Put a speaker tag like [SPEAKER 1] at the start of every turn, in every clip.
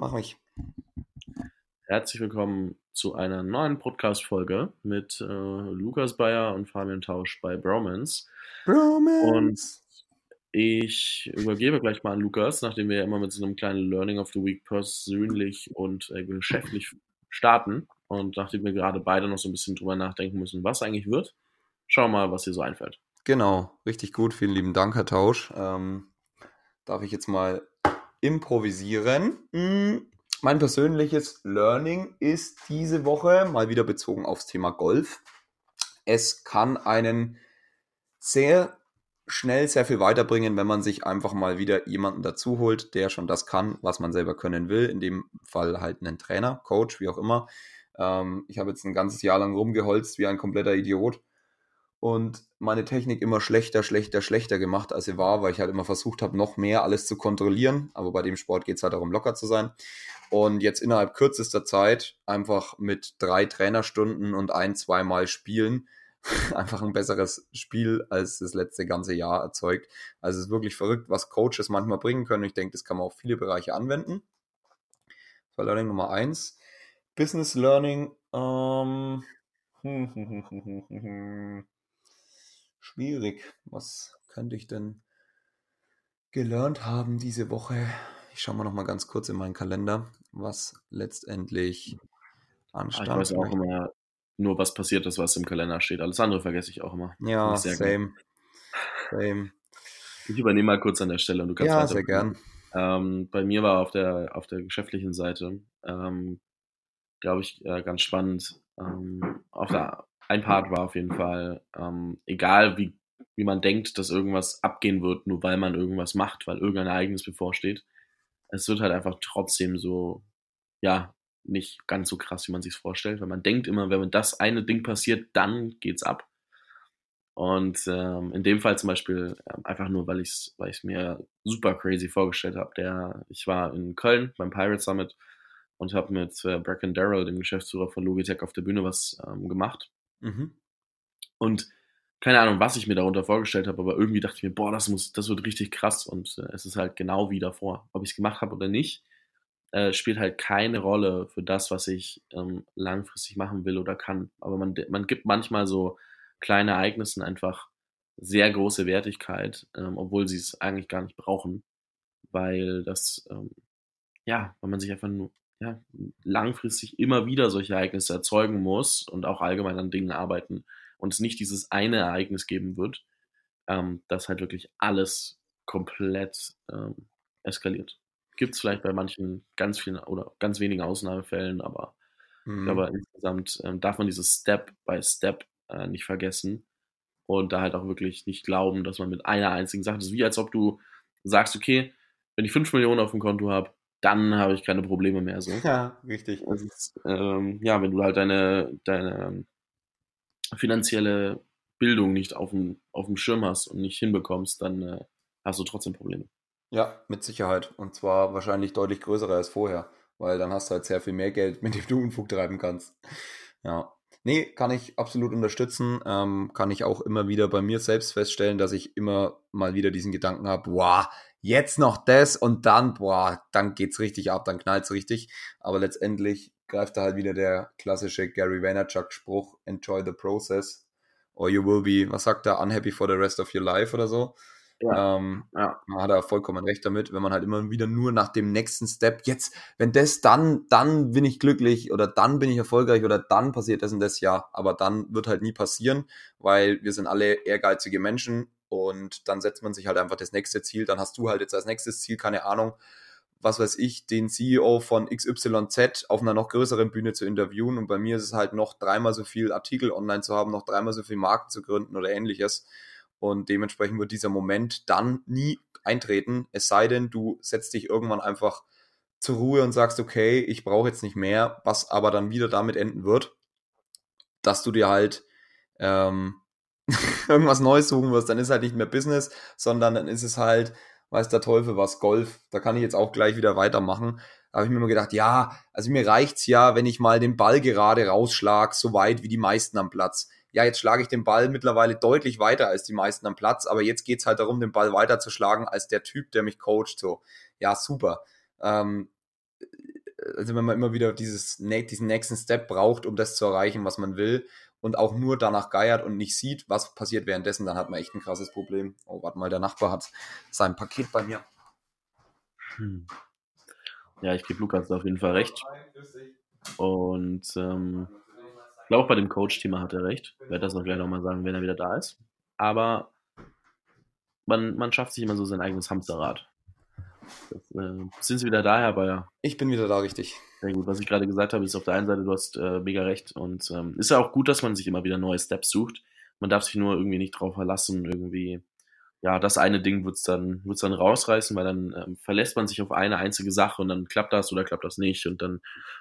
[SPEAKER 1] mach mich.
[SPEAKER 2] Herzlich willkommen zu einer neuen Podcast-Folge mit äh, Lukas Bayer und Fabian Tausch bei Bromance.
[SPEAKER 1] Bromance.
[SPEAKER 2] Und ich übergebe gleich mal an Lukas, nachdem wir ja immer mit so einem kleinen Learning of the Week persönlich und äh, geschäftlich starten. Und nachdem wir gerade beide noch so ein bisschen drüber nachdenken müssen, was eigentlich wird, schauen wir mal, was dir so einfällt.
[SPEAKER 1] Genau, richtig gut. Vielen lieben Dank, Herr Tausch. Ähm, darf ich jetzt mal improvisieren? Hm, mein persönliches Learning ist diese Woche mal wieder bezogen aufs Thema Golf. Es kann einen sehr schnell sehr viel weiterbringen, wenn man sich einfach mal wieder jemanden dazu holt, der schon das kann, was man selber können will. In dem Fall halt einen Trainer, Coach, wie auch immer. Ähm, ich habe jetzt ein ganzes Jahr lang rumgeholzt wie ein kompletter Idiot und meine Technik immer schlechter, schlechter, schlechter gemacht, als sie war, weil ich halt immer versucht habe, noch mehr alles zu kontrollieren. Aber bei dem Sport geht es halt darum, locker zu sein. Und jetzt innerhalb kürzester Zeit einfach mit drei Trainerstunden und ein, zweimal Spielen einfach ein besseres Spiel als das letzte ganze Jahr erzeugt. Also es ist wirklich verrückt, was Coaches manchmal bringen können. Ich denke, das kann man auf viele Bereiche anwenden. Das war Learning Nummer eins. Business Learning. Ähm, schwierig. Was könnte ich denn gelernt haben diese Woche? Ich schaue mal noch mal ganz kurz in meinen Kalender, was letztendlich anstand.
[SPEAKER 2] Ah, ich weiß auch immer nur, was passiert ist, was im Kalender steht. Alles andere vergesse ich auch immer.
[SPEAKER 1] Ja, same. same.
[SPEAKER 2] Ich übernehme mal kurz an der Stelle und du kannst
[SPEAKER 1] Ja, sehr gern.
[SPEAKER 2] Ähm, bei mir war auf der, auf der geschäftlichen Seite, ähm, glaube ich, äh, ganz spannend. Ähm, auf der, ein Part war auf jeden Fall, ähm, egal wie, wie man denkt, dass irgendwas abgehen wird, nur weil man irgendwas macht, weil irgendein Ereignis bevorsteht. Es wird halt einfach trotzdem so, ja, nicht ganz so krass, wie man sich vorstellt, weil man denkt immer, wenn das eine Ding passiert, dann geht's ab. Und ähm, in dem Fall zum Beispiel äh, einfach nur, weil ich es weil mir super crazy vorgestellt habe. Der, ich war in Köln beim Pirate Summit und habe mit äh, Bracken Darrell, dem Geschäftsführer von Logitech, auf der Bühne was ähm, gemacht. Mhm. Und keine Ahnung, was ich mir darunter vorgestellt habe, aber irgendwie dachte ich mir, boah, das muss, das wird richtig krass und äh, es ist halt genau wie davor. Ob ich es gemacht habe oder nicht, äh, spielt halt keine Rolle für das, was ich ähm, langfristig machen will oder kann. Aber man, man gibt manchmal so kleine Ereignissen einfach sehr große Wertigkeit, ähm, obwohl sie es eigentlich gar nicht brauchen, weil das, ähm, ja, weil man sich einfach nur ja, langfristig immer wieder solche Ereignisse erzeugen muss und auch allgemein an Dingen arbeiten und es nicht dieses eine Ereignis geben wird, ähm, das halt wirklich alles komplett ähm, eskaliert. Gibt es vielleicht bei manchen ganz vielen oder ganz wenigen Ausnahmefällen, aber mhm. ich glaube, insgesamt ähm, darf man dieses Step by Step äh, nicht vergessen und da halt auch wirklich nicht glauben, dass man mit einer einzigen Sache, das ist wie als ob du sagst, okay, wenn ich 5 Millionen auf dem Konto habe, dann habe ich keine Probleme mehr. So.
[SPEAKER 1] Ja, richtig.
[SPEAKER 2] Ist, ähm, ja, wenn du halt deine, deine finanzielle Bildung nicht auf dem, auf dem Schirm hast und nicht hinbekommst, dann äh, hast du trotzdem Probleme.
[SPEAKER 1] Ja, mit Sicherheit. Und zwar wahrscheinlich deutlich größere als vorher, weil dann hast du halt sehr viel mehr Geld, mit dem du Unfug treiben kannst. Ja. Nee, kann ich absolut unterstützen. Ähm, kann ich auch immer wieder bei mir selbst feststellen, dass ich immer mal wieder diesen Gedanken habe, wow, jetzt noch das und dann, boah, dann geht's richtig ab, dann knallt's richtig. Aber letztendlich greift da halt wieder der klassische Gary Vaynerchuk-Spruch, enjoy the process or you will be, was sagt er, unhappy for the rest of your life oder so. Ja, ähm, ja. Man hat er vollkommen recht damit, wenn man halt immer wieder nur nach dem nächsten Step, jetzt, wenn das dann, dann bin ich glücklich oder dann bin ich erfolgreich oder dann passiert das und das, ja, aber dann wird halt nie passieren, weil wir sind alle ehrgeizige Menschen und dann setzt man sich halt einfach das nächste Ziel, dann hast du halt jetzt als nächstes Ziel, keine Ahnung, was weiß ich, den CEO von XYZ auf einer noch größeren Bühne zu interviewen. Und bei mir ist es halt noch dreimal so viel Artikel online zu haben, noch dreimal so viel Marken zu gründen oder ähnliches. Und dementsprechend wird dieser Moment dann nie eintreten, es sei denn, du setzt dich irgendwann einfach zur Ruhe und sagst, okay, ich brauche jetzt nicht mehr, was aber dann wieder damit enden wird, dass du dir halt ähm, irgendwas Neues suchen wirst, dann ist halt nicht mehr Business, sondern dann ist es halt, weiß der Teufel was, Golf. Da kann ich jetzt auch gleich wieder weitermachen. Da habe ich mir immer gedacht, ja, also mir reicht's ja, wenn ich mal den Ball gerade rausschlag, so weit wie die meisten am Platz ja, jetzt schlage ich den Ball mittlerweile deutlich weiter als die meisten am Platz, aber jetzt geht's halt darum, den Ball weiter zu schlagen als der Typ, der mich coacht. So, ja, super. Ähm, also wenn man immer wieder dieses, diesen nächsten Step braucht, um das zu erreichen, was man will, und auch nur danach geiert und nicht sieht, was passiert währenddessen, dann hat man echt ein krasses Problem. Oh, warte mal, der Nachbar hat sein Paket bei mir.
[SPEAKER 2] Hm. Ja, ich gebe Lukas auf jeden Fall recht. Und ähm, ich glaube, bei dem Coach-Thema hat er recht. Ich werde das auch gleich nochmal sagen, wenn er wieder da ist. Aber man, man schafft sich immer so sein eigenes Hamsterrad. Das, äh, sind Sie wieder da, Herr Bayer?
[SPEAKER 1] Ich bin wieder da, richtig.
[SPEAKER 2] Sehr gut. Was ich gerade gesagt habe, ist auf der einen Seite, du hast äh, mega recht. Und ähm, ist ja auch gut, dass man sich immer wieder neue Steps sucht. Man darf sich nur irgendwie nicht drauf verlassen, irgendwie, ja, das eine Ding wird's dann, wird's dann rausreißen, weil dann ähm, verlässt man sich auf eine einzige Sache und dann klappt das oder klappt das nicht. Und dann,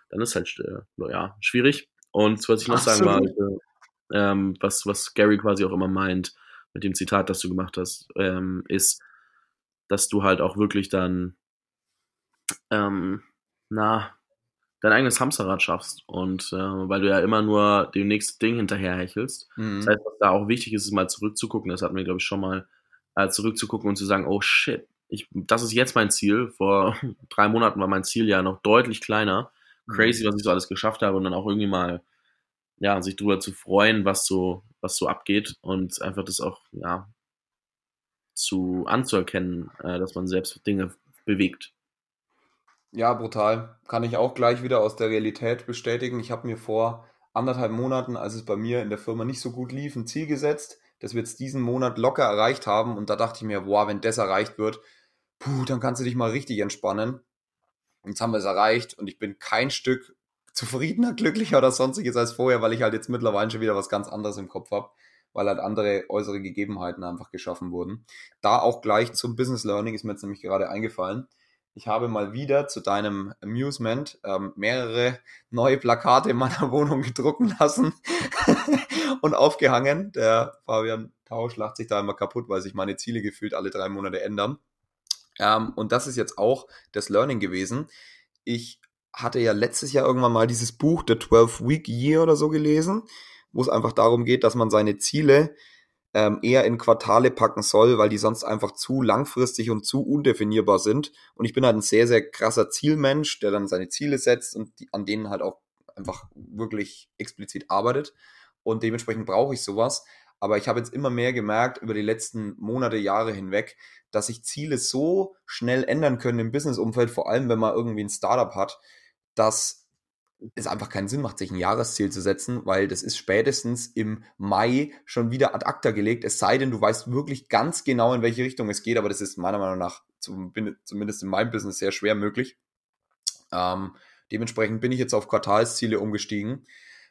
[SPEAKER 2] dann ist halt, äh, ja, schwierig. Und was ich noch Absolut. sagen wollte, ähm, was, was Gary quasi auch immer meint, mit dem Zitat, das du gemacht hast, ähm, ist, dass du halt auch wirklich dann, ähm, na, dein eigenes Hamsterrad schaffst. Und äh, weil du ja immer nur dem nächsten Ding hinterherhechelst. Mhm. Das heißt, was da auch wichtig ist, ist mal zurückzugucken. Das hatten wir, glaube ich, schon mal äh, zurückzugucken und zu sagen, oh shit, ich, das ist jetzt mein Ziel. Vor drei Monaten war mein Ziel ja noch deutlich kleiner. Mhm. Crazy, was ich so alles geschafft habe und dann auch irgendwie mal, ja, sich drüber zu freuen, was so, was so abgeht und einfach das auch, ja, zu anzuerkennen, äh, dass man selbst Dinge bewegt.
[SPEAKER 1] Ja, brutal. Kann ich auch gleich wieder aus der Realität bestätigen. Ich habe mir vor anderthalb Monaten, als es bei mir in der Firma nicht so gut lief, ein Ziel gesetzt, dass wir jetzt diesen Monat locker erreicht haben. Und da dachte ich mir, boah, wenn das erreicht wird, puh, dann kannst du dich mal richtig entspannen. Jetzt haben wir es erreicht und ich bin kein Stück zufriedener, glücklicher oder sonstiges als vorher, weil ich halt jetzt mittlerweile schon wieder was ganz anderes im Kopf habe weil halt andere äußere Gegebenheiten einfach geschaffen wurden. Da auch gleich zum Business Learning ist mir jetzt nämlich gerade eingefallen. Ich habe mal wieder zu deinem Amusement ähm, mehrere neue Plakate in meiner Wohnung gedrucken lassen und aufgehangen. Der Fabian Tausch lacht sich da immer kaputt, weil sich meine Ziele gefühlt alle drei Monate ändern. Ähm, und das ist jetzt auch das Learning gewesen. Ich hatte ja letztes Jahr irgendwann mal dieses Buch The 12 Week Year oder so gelesen wo es einfach darum geht, dass man seine Ziele ähm, eher in Quartale packen soll, weil die sonst einfach zu langfristig und zu undefinierbar sind. Und ich bin halt ein sehr, sehr krasser Zielmensch, der dann seine Ziele setzt und die, an denen halt auch einfach wirklich explizit arbeitet. Und dementsprechend brauche ich sowas. Aber ich habe jetzt immer mehr gemerkt über die letzten Monate, Jahre hinweg, dass sich Ziele so schnell ändern können im Businessumfeld, vor allem wenn man irgendwie ein Startup hat, dass es einfach keinen Sinn macht, sich ein Jahresziel zu setzen, weil das ist spätestens im Mai schon wieder ad acta gelegt, es sei denn, du weißt wirklich ganz genau, in welche Richtung es geht, aber das ist meiner Meinung nach zumindest in meinem Business sehr schwer möglich. Ähm, dementsprechend bin ich jetzt auf Quartalsziele umgestiegen,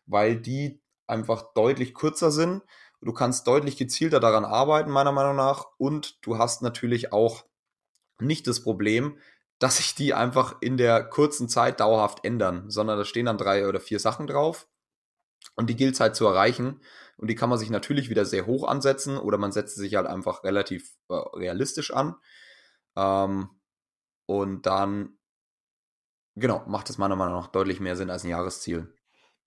[SPEAKER 1] weil die einfach deutlich kürzer sind. Du kannst deutlich gezielter daran arbeiten, meiner Meinung nach, und du hast natürlich auch nicht das Problem, dass sich die einfach in der kurzen Zeit dauerhaft ändern, sondern da stehen dann drei oder vier Sachen drauf und die gilt es halt zu erreichen und die kann man sich natürlich wieder sehr hoch ansetzen oder man setzt sich halt einfach relativ äh, realistisch an ähm, und dann genau macht es meiner Meinung nach deutlich mehr Sinn als ein Jahresziel.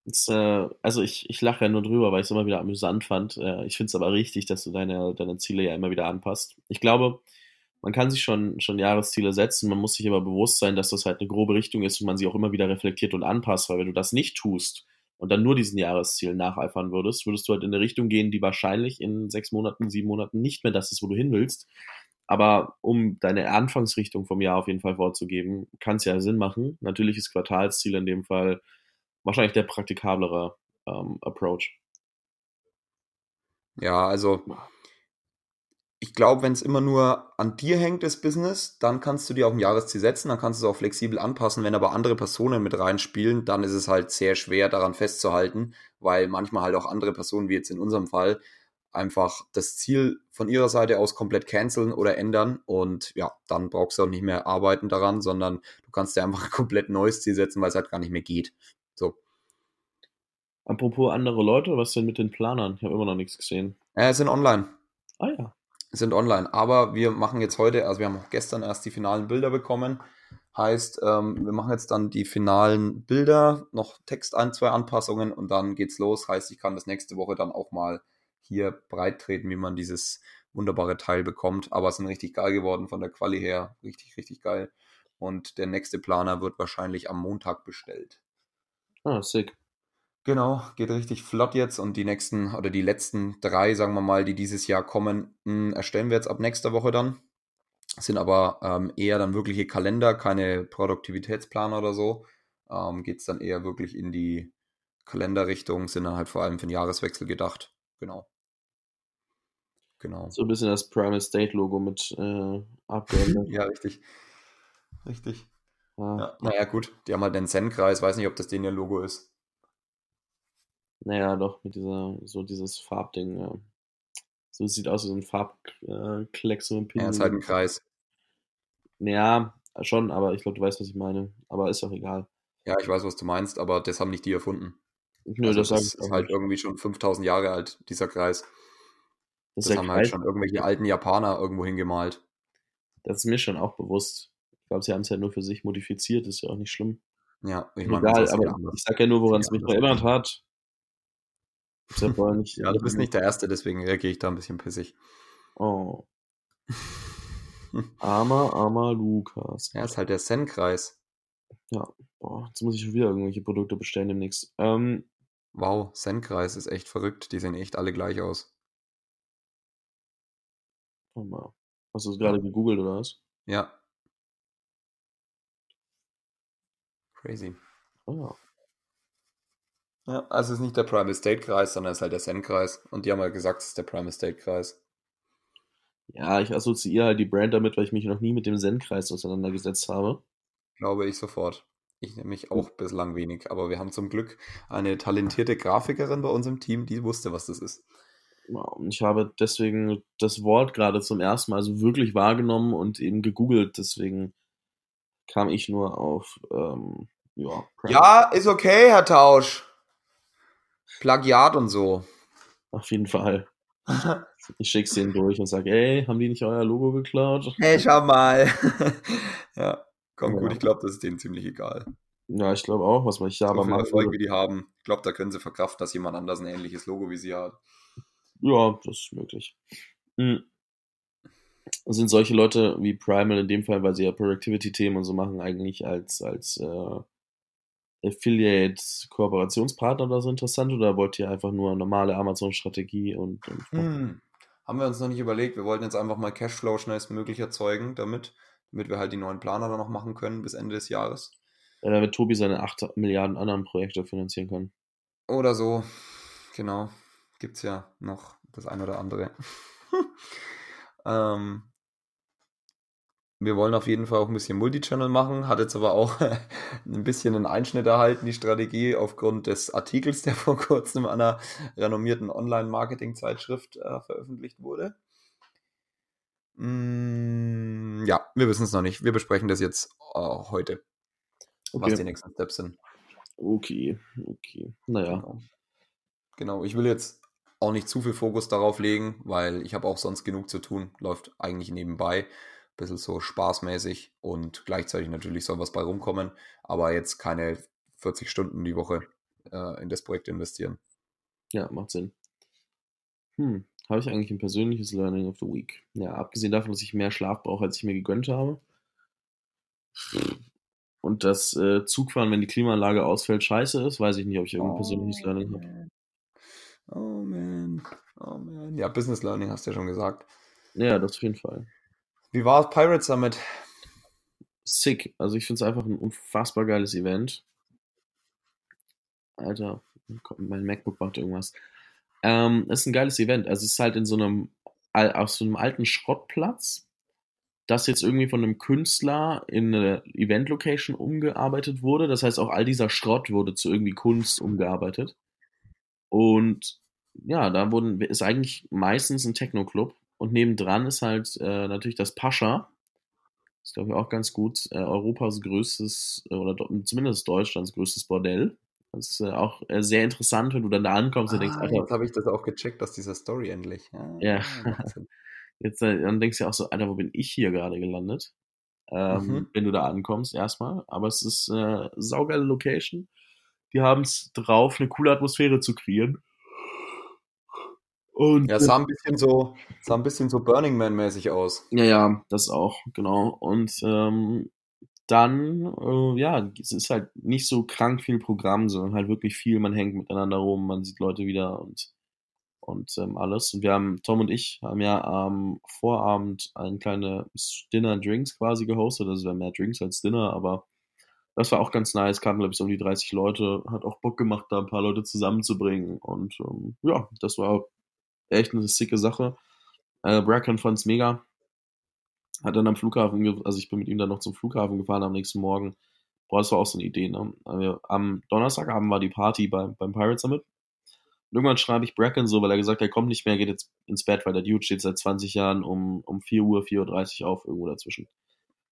[SPEAKER 2] Das, äh, also ich, ich lache ja nur drüber, weil ich es immer wieder amüsant fand. Äh, ich finde es aber richtig, dass du deine, deine Ziele ja immer wieder anpasst. Ich glaube, man kann sich schon, schon Jahresziele setzen, man muss sich aber bewusst sein, dass das halt eine grobe Richtung ist und man sie auch immer wieder reflektiert und anpasst, weil wenn du das nicht tust und dann nur diesen Jahreszielen nacheifern würdest, würdest du halt in eine Richtung gehen, die wahrscheinlich in sechs Monaten, sieben Monaten nicht mehr das ist, wo du hin willst. Aber um deine Anfangsrichtung vom Jahr auf jeden Fall vorzugeben, kann es ja Sinn machen. Natürlich ist Quartalsziel in dem Fall wahrscheinlich der praktikablere ähm, Approach.
[SPEAKER 1] Ja, also ich glaube, wenn es immer nur an dir hängt, das Business, dann kannst du dir auch ein Jahresziel setzen, dann kannst du es auch flexibel anpassen. Wenn aber andere Personen mit reinspielen, dann ist es halt sehr schwer daran festzuhalten, weil manchmal halt auch andere Personen, wie jetzt in unserem Fall, einfach das Ziel von ihrer Seite aus komplett canceln oder ändern und ja, dann brauchst du auch nicht mehr arbeiten daran, sondern du kannst dir einfach ein komplett neues Ziel setzen, weil es halt gar nicht mehr geht. So.
[SPEAKER 2] Apropos andere Leute, was denn mit den Planern? Ich habe immer noch nichts gesehen.
[SPEAKER 1] Äh, sind online.
[SPEAKER 2] Ah ja
[SPEAKER 1] sind online. Aber wir machen jetzt heute, also wir haben auch gestern erst die finalen Bilder bekommen. Heißt, ähm, wir machen jetzt dann die finalen Bilder, noch Text ein, zwei Anpassungen und dann geht's los. Heißt, ich kann das nächste Woche dann auch mal hier breit treten, wie man dieses wunderbare Teil bekommt. Aber es sind richtig geil geworden von der Quali her. Richtig, richtig geil. und der nächste Planer wird wahrscheinlich am Montag bestellt.
[SPEAKER 2] Ah, sick.
[SPEAKER 1] Genau, geht richtig flott jetzt und die nächsten oder die letzten drei, sagen wir mal, die dieses Jahr kommen, mh, erstellen wir jetzt ab nächster Woche dann. Sind aber ähm, eher dann wirkliche Kalender, keine Produktivitätsplaner oder so. Ähm, Geht es dann eher wirklich in die Kalenderrichtung, sind dann halt vor allem für den Jahreswechsel gedacht. Genau. Genau.
[SPEAKER 2] So ein bisschen das Primal State Logo mit äh, abgeändert.
[SPEAKER 1] Ja, richtig. Richtig.
[SPEAKER 2] Ah,
[SPEAKER 1] Ja, naja, gut. Die haben halt den Zen-Kreis. Weiß nicht, ob das den ihr Logo ist.
[SPEAKER 2] Naja, doch, mit dieser, so dieses Farbding. Ja. So sieht aus wie so ein Farbklecks, so ein
[SPEAKER 1] Ja, ist halt ein Kreis.
[SPEAKER 2] Ja, schon, aber ich glaube, du weißt, was ich meine. Aber ist auch egal.
[SPEAKER 1] Ja, ich weiß, was du meinst, aber das haben nicht die erfunden.
[SPEAKER 2] Nö,
[SPEAKER 1] Also
[SPEAKER 2] das,
[SPEAKER 1] das ist halt
[SPEAKER 2] nicht.
[SPEAKER 1] irgendwie schon 5000 Jahre alt, dieser Kreis.
[SPEAKER 2] Das
[SPEAKER 1] Das, haben halt
[SPEAKER 2] Kreis.
[SPEAKER 1] schon irgendwelche alten Japaner irgendwo hingemalt.
[SPEAKER 2] Das ist mir schon auch bewusst. Ich glaube, sie haben es ja nur für sich modifiziert, ist ja auch nicht schlimm.
[SPEAKER 1] Ja, ich
[SPEAKER 2] Egal,
[SPEAKER 1] meine, ist
[SPEAKER 2] aber ich sag ja nur, woran es mich erinnert hat. Ja nicht.
[SPEAKER 1] Ja, du bist nicht der Erste, deswegen reagiere ich da ein bisschen pissig.
[SPEAKER 2] Oh, armer, armer Lukas.
[SPEAKER 1] Ja, ist halt der Zen-Kreis.
[SPEAKER 2] Boah, jetzt muss ich schon wieder irgendwelche Produkte bestellen demnächst. Ähm,
[SPEAKER 1] Wow, Zen-Kreis ist echt verrückt. Die sehen echt alle gleich aus.
[SPEAKER 2] warte mal. Hast du es gerade gegoogelt oder was?
[SPEAKER 1] Ja. Crazy.
[SPEAKER 2] Ah, ja.
[SPEAKER 1] Ja, also es ist nicht der Primal State Kreis, sondern es ist halt der Zen-Kreis. Und die haben halt gesagt, es ist der Primal State Kreis.
[SPEAKER 2] Ja, ich assoziiere halt die Brand damit, weil ich mich noch nie mit dem Zen-Kreis auseinandergesetzt habe.
[SPEAKER 1] Glaube ich sofort. Ich nämlich auch bislang wenig. Aber wir haben zum Glück eine talentierte Grafikerin bei uns im Team, die wusste, was das ist.
[SPEAKER 2] Und ich habe deswegen das Wort gerade zum ersten Mal so wirklich wahrgenommen und eben gegoogelt. Deswegen kam ich nur auf, ähm, ja. Prime.
[SPEAKER 1] Ja, ist okay, Herr Tausch. Plagiat und so.
[SPEAKER 2] Auf jeden Fall. Ich schick's denen durch und sag, ey, haben die nicht euer Logo geklaut?
[SPEAKER 1] Hey, schau mal. ja, komm
[SPEAKER 2] Ja.
[SPEAKER 1] gut, ich glaube, das ist denen ziemlich egal.
[SPEAKER 2] Ja, ich glaube auch, was man ich da
[SPEAKER 1] So
[SPEAKER 2] aber machen
[SPEAKER 1] Erfolg, wie die haben. Ich glaube, da können sie verkraften, dass jemand anders ein ähnliches Logo wie sie hat.
[SPEAKER 2] Ja, das ist möglich. Hm. Sind solche Leute wie Primal in dem Fall, weil sie ja Productivity-Themen und so machen, eigentlich als, als äh, Affiliate-Kooperationspartner oder so interessant oder wollt ihr einfach nur normale Amazon-Strategie und, und
[SPEAKER 1] Hm. Haben wir uns noch nicht überlegt. Wir wollten jetzt einfach mal Cashflow schnellstmöglich erzeugen, damit, damit wir halt die neuen Planer dann noch machen können bis Ende des Jahres.
[SPEAKER 2] Ja, damit Tobi seine 8 Milliarden anderen Projekte finanzieren kann.
[SPEAKER 1] Oder so. Genau. Gibt es ja noch das ein oder andere. ähm, wir wollen auf jeden Fall auch ein bisschen Multichannel machen, hat jetzt aber auch ein bisschen einen Einschnitt erhalten, die Strategie, aufgrund des Artikels, der vor kurzem an einer renommierten Online-Marketing-Zeitschrift äh, veröffentlicht wurde. Mm, ja, wir wissen es noch nicht. Wir besprechen das jetzt äh, heute, was die
[SPEAKER 2] Okay,
[SPEAKER 1] nächsten Steps sind.
[SPEAKER 2] okay, okay. Naja,
[SPEAKER 1] Genau. Genau, ich will jetzt auch nicht zu viel Fokus darauf legen, weil ich habe auch sonst genug zu tun. Läuft eigentlich nebenbei. Bisschen so spaßmäßig und gleichzeitig natürlich soll was bei rumkommen, aber jetzt keine 40 Stunden die Woche äh, in das Projekt investieren.
[SPEAKER 2] ja, macht Sinn. Hm, habe ich eigentlich ein persönliches Learning of the Week? Ja, abgesehen davon, dass ich mehr Schlaf brauche, als ich mir gegönnt habe. Und das äh, Zugfahren, wenn die Klimaanlage ausfällt, scheiße ist, weiß ich nicht, ob ich irgendein persönliches Learning habe.
[SPEAKER 1] Oh man. Oh man. Ja, Business Learning hast du ja schon gesagt.
[SPEAKER 2] Ja, das auf jeden Fall.
[SPEAKER 1] Wie war Pirate Summit?
[SPEAKER 2] Sick. Also ich finde es einfach ein unfassbar geiles Event. Alter, mein MacBook macht irgendwas. Ähm, ist ein geiles Event. Also es ist halt in so einem, auf so einem alten Schrottplatz, das jetzt irgendwie von einem Künstler in eine Event-Location umgearbeitet wurde. Das heißt, auch all dieser Schrott wurde zu irgendwie Kunst umgearbeitet. Und ja, da wurden, ist eigentlich meistens ein Techno-Club. Und nebendran ist halt äh, natürlich das Pascha. Ist, glaube ich, auch ganz gut. Äh, Europas größtes, äh, oder do, zumindest Deutschlands größtes Bordell. Das ist äh, auch äh, sehr interessant, wenn du dann da ankommst und denkst,
[SPEAKER 1] Ah,
[SPEAKER 2] Alter,
[SPEAKER 1] jetzt habe ich das auch gecheckt, dass dieser Story endlich.
[SPEAKER 2] Ja.
[SPEAKER 1] macht Sinn.
[SPEAKER 2] Jetzt, äh, dann denkst du ja auch so, Alter, wo bin ich hier gerade gelandet? Ähm,
[SPEAKER 1] Mhm.
[SPEAKER 2] Wenn du da ankommst, erstmal. Aber es ist äh, saugeile Location. Die haben es drauf, eine coole Atmosphäre zu kreieren. Und
[SPEAKER 1] Ja, es sah ein bisschen so, sah ein bisschen so Burning Man-mäßig aus.
[SPEAKER 2] Ja, ja, das auch, genau. Und ähm, dann, äh, ja, es ist halt nicht so krank viel Programm, sondern halt wirklich viel, man hängt miteinander rum, man sieht Leute wieder und, und ähm, alles. Und wir haben, Tom und ich haben ja am Vorabend ein kleines Dinner Drinks quasi gehostet, also wir haben mehr Drinks als Dinner, aber das war auch ganz nice, kamen glaube ich so um die 30 Leute, hat auch Bock gemacht, da ein paar Leute zusammenzubringen und ähm, ja, das war echt eine sicke Sache. Äh, Bracken fand's mega, hat dann am Flughafen, also ich bin mit ihm dann noch zum Flughafen gefahren am nächsten Morgen. Boah, das war auch so eine Idee. Ne? Also am Donnerstagabend war die Party beim, beim Pirate Summit. Und irgendwann schreibe ich Bracken so, weil er gesagt hat, er kommt nicht mehr, geht jetzt ins Bett, weil der Dude steht seit 20 Jahren um, um 4 Uhr, 4.30 Uhr auf, irgendwo dazwischen.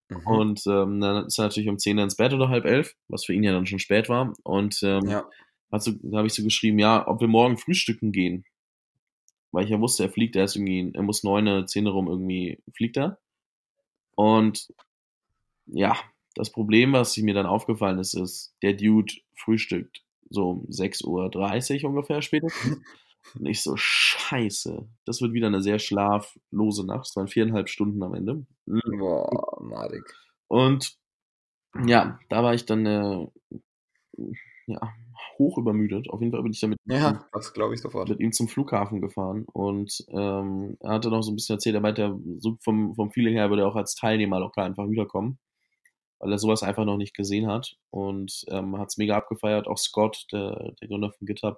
[SPEAKER 2] Mhm. Und ähm, dann ist er natürlich um 10 Uhr ins Bett oder halb elf, was für ihn ja dann schon spät war. Und ähm, ja. so, da habe ich so geschrieben, ja, ob wir morgen frühstücken gehen. Weil ich ja wusste, er fliegt erst irgendwie, er muss neun, zehn rum irgendwie, fliegt er. Und ja, das Problem, was mir dann aufgefallen ist, ist, der Dude frühstückt so um 6.30 Uhr ungefähr spätestens. Und ich so, scheiße, das wird wieder eine sehr schlaflose Nacht. Es waren viereinhalb Stunden am Ende.
[SPEAKER 1] Boah, madig.
[SPEAKER 2] Und ja, da war ich dann äh, ja, hoch übermüdet. Auf jeden Fall bin ich damit
[SPEAKER 1] ja, das glaube ich sofort.
[SPEAKER 2] mit ihm zum Flughafen gefahren und ähm, er hatte noch so ein bisschen erzählt, er meinte, so vom, vom Feeling her würde er auch als Teilnehmer locker einfach wiederkommen, weil er sowas einfach noch nicht gesehen hat und ähm, hat es mega abgefeiert. Auch Scott, der, der Gründer von GitHub,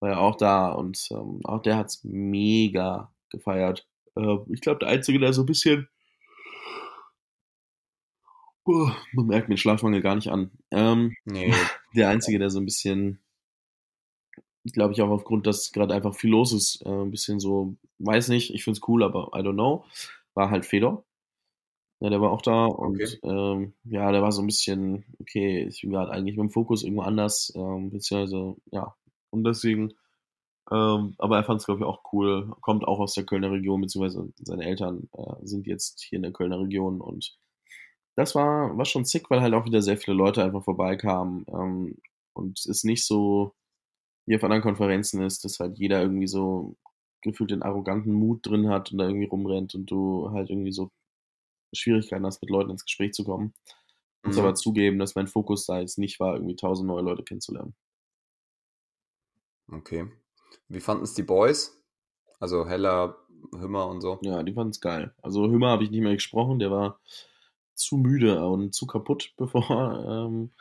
[SPEAKER 2] war ja auch da und ähm, auch der hat es mega gefeiert. Äh, ich glaube, der Einzige, der so ein bisschen man merkt mir den Schlafmangel gar nicht an. Ähm,
[SPEAKER 1] nee.
[SPEAKER 2] Der Einzige, der so ein bisschen, glaube ich, auch aufgrund, dass gerade einfach viel los ist, äh, ein bisschen so, weiß nicht, ich finde es cool, aber I don't know, war halt Fedor. Ja, der war auch da und okay. ähm, ja, der war so ein bisschen, okay, ich bin gerade eigentlich mit dem Fokus irgendwo anders, ähm, beziehungsweise, ja, und deswegen, ähm, aber er fand es, glaube ich, auch cool, kommt auch aus der Kölner Region, beziehungsweise seine Eltern äh, sind jetzt hier in der Kölner Region und das war, war schon sick, weil halt auch wieder sehr viele Leute einfach vorbeikamen. Ähm, und es nicht so wie auf anderen Konferenzen ist, dass halt jeder irgendwie so gefühlt den arroganten Mut drin hat und da irgendwie rumrennt und du halt irgendwie so Schwierigkeiten hast, mit Leuten ins Gespräch zu kommen. Ich muss mhm. aber zugeben, dass mein Fokus da jetzt nicht war, irgendwie tausend neue Leute kennenzulernen.
[SPEAKER 1] Okay. Wie fanden es die Boys? Also Heller, Hümmer und so?
[SPEAKER 2] Ja, die fanden es geil. Also Hümmer habe ich nicht mehr gesprochen, der war zu müde und zu kaputt, bevor ähm,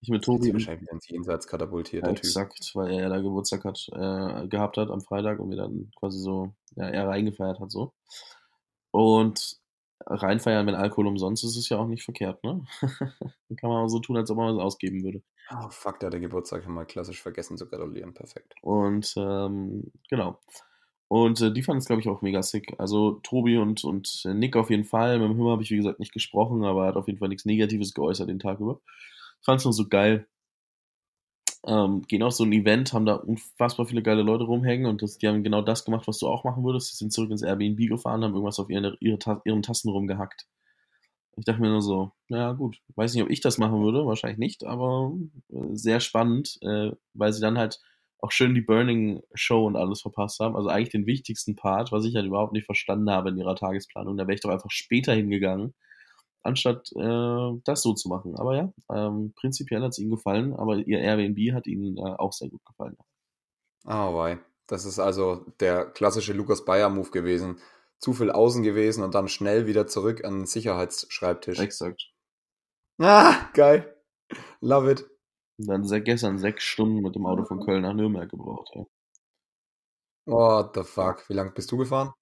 [SPEAKER 2] ich mit Tobi.
[SPEAKER 1] wahrscheinlich wieder ins Jenseits katapultiert,
[SPEAKER 2] der exakt, Typ. weil er ja da Geburtstag hat, äh, gehabt hat am Freitag und wir dann quasi so, ja, er reingefeiert hat so. Und reinfeiern, wenn Alkohol umsonst ist, ist ja auch nicht verkehrt, ne? dann kann man auch so tun, als ob man was ausgeben würde.
[SPEAKER 1] Oh, fuck, der hat den Geburtstag mal klassisch vergessen zu gratulieren. Perfekt.
[SPEAKER 2] Und ähm, genau. Und äh, die fanden es, glaube ich, auch mega sick. Also Tobi und, und Nick auf jeden Fall. Mit dem Hümmer habe ich, wie gesagt, nicht gesprochen, aber er hat auf jeden Fall nichts Negatives geäußert den Tag über. Ich fand es nur so geil. Ähm, gehen auf so ein Event, haben da unfassbar viele geile Leute rumhängen und das, die haben genau das gemacht, was du auch machen würdest. Die sind zurück ins Airbnb gefahren, haben irgendwas auf ihre, ihre, ihren Tassen rumgehackt. Ich dachte mir nur so, naja gut, weiß nicht, ob ich das machen würde, wahrscheinlich nicht, aber äh, sehr spannend, äh, weil sie dann halt auch schön die Burning Show und alles verpasst haben. Also eigentlich den wichtigsten Part, was ich halt überhaupt nicht verstanden habe in ihrer Tagesplanung. Da wäre ich doch einfach später hingegangen, anstatt äh, das so zu machen. Aber ja, ähm, prinzipiell hat es ihnen gefallen, aber ihr Airbnb hat ihnen äh, auch sehr gut gefallen.
[SPEAKER 1] Ah, oh, wei. Das ist also der klassische Lukas Bayer-Move gewesen. Zu viel außen gewesen und dann schnell wieder zurück an den Sicherheitsschreibtisch.
[SPEAKER 2] Exakt.
[SPEAKER 1] Ah, geil. Love it.
[SPEAKER 2] Dann seit gestern sechs Stunden mit dem Auto von Köln nach Nürnberg gebraucht. Ja.
[SPEAKER 1] What the fuck? Wie lange bist du gefahren?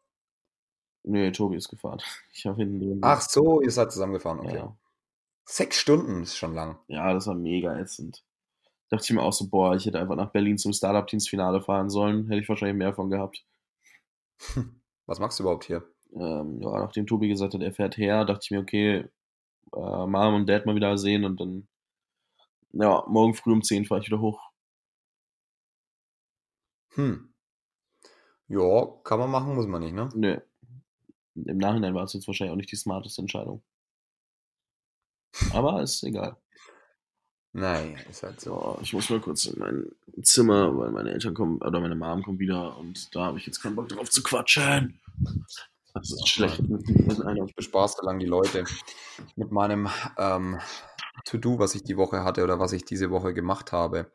[SPEAKER 2] Nee, Tobi ist gefahren. Ich habe hinten drin.
[SPEAKER 1] Ach so, ihr seid zusammengefahren, okay. Ja. Sechs Stunden ist schon lang.
[SPEAKER 2] Ja, das war mega ätzend. Dachte ich mir auch so, boah, ich hätte einfach nach Berlin zum Startup-Teams-Finale fahren sollen. Hätte ich wahrscheinlich mehr von gehabt.
[SPEAKER 1] Was machst du überhaupt hier?
[SPEAKER 2] Ähm, ja, nachdem Tobi gesagt hat, er fährt her, dachte ich mir, okay, äh, Mom und Dad mal wieder sehen und dann ja, morgen früh um 10 fahre ich wieder hoch.
[SPEAKER 1] Hm. Ja, kann man machen, muss man nicht, ne?
[SPEAKER 2] Nö. Im Nachhinein war es jetzt wahrscheinlich auch nicht die smarteste Entscheidung. Aber ist egal.
[SPEAKER 1] Naja, ist halt so.
[SPEAKER 2] Oh, ich muss mal kurz in mein Zimmer, weil meine Eltern kommen, oder meine Mom kommt wieder und da habe ich jetzt keinen Bock drauf zu quatschen. Das ist schlecht.
[SPEAKER 1] Ich bespaß so die Leute mit meinem ähm, To-Do, was ich die Woche hatte oder was ich diese Woche gemacht habe.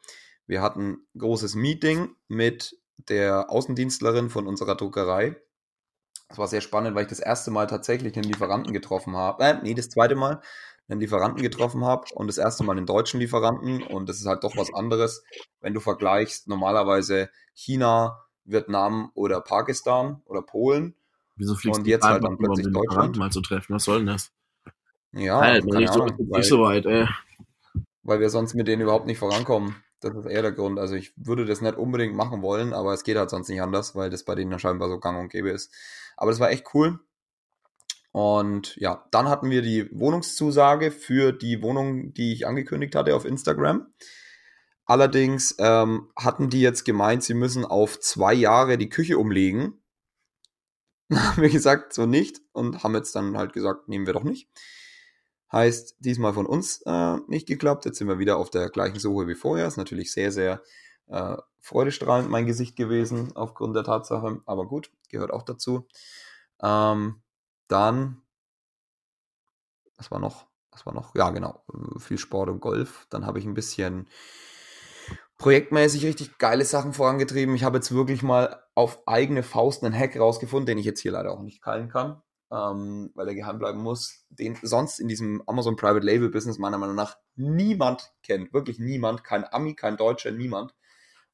[SPEAKER 1] Wir hatten ein großes Meeting mit der Außendienstlerin von unserer Druckerei. Das war sehr spannend, weil ich das erste Mal tatsächlich einen Lieferanten getroffen habe. Äh, nee, das zweite Mal einen Lieferanten getroffen habe und das erste Mal einen deutschen Lieferanten. Und das ist halt doch was anderes, wenn du vergleichst normalerweise China, Vietnam oder Pakistan oder Polen.
[SPEAKER 2] Wieso fliegst
[SPEAKER 1] Und
[SPEAKER 2] du
[SPEAKER 1] jetzt halt dann plötzlich
[SPEAKER 2] Lieferanten
[SPEAKER 1] Deutschland.
[SPEAKER 2] mal zu treffen? Was soll denn das?
[SPEAKER 1] Ja,
[SPEAKER 2] halt,
[SPEAKER 1] keine
[SPEAKER 2] nicht, so,
[SPEAKER 1] Ahnung, weil,
[SPEAKER 2] nicht so weit, ey.
[SPEAKER 1] weil wir sonst mit denen überhaupt nicht vorankommen. Das ist eher der Grund. Also ich würde das nicht unbedingt machen wollen, aber es geht halt sonst nicht anders, weil das bei denen scheinbar so gang und gäbe ist. Aber das war echt cool. Und ja, dann hatten wir die Wohnungszusage für die Wohnung, die ich angekündigt hatte auf Instagram. Allerdings ähm, hatten die jetzt gemeint, sie müssen auf zwei Jahre die Küche umlegen. haben wir gesagt, so nicht und haben jetzt dann halt gesagt, nehmen wir doch nicht. Heißt, diesmal von uns äh, nicht geklappt. Jetzt sind wir wieder auf der gleichen Suche wie vorher. Ist natürlich sehr, sehr äh, freudestrahlend mein Gesicht gewesen aufgrund der Tatsache. Aber gut, gehört auch dazu. Ähm, dann, was war noch? Was war noch? Ja, genau. Viel Sport und Golf. Dann habe ich ein bisschen projektmäßig richtig geile Sachen vorangetrieben. Ich habe jetzt wirklich mal auf eigene Faust einen Hack rausgefunden, den ich jetzt hier leider auch nicht teilen kann, ähm, weil er geheim bleiben muss, den sonst in diesem Amazon Private Label Business meiner Meinung nach niemand kennt. Wirklich niemand. Kein Ami, kein Deutscher, niemand.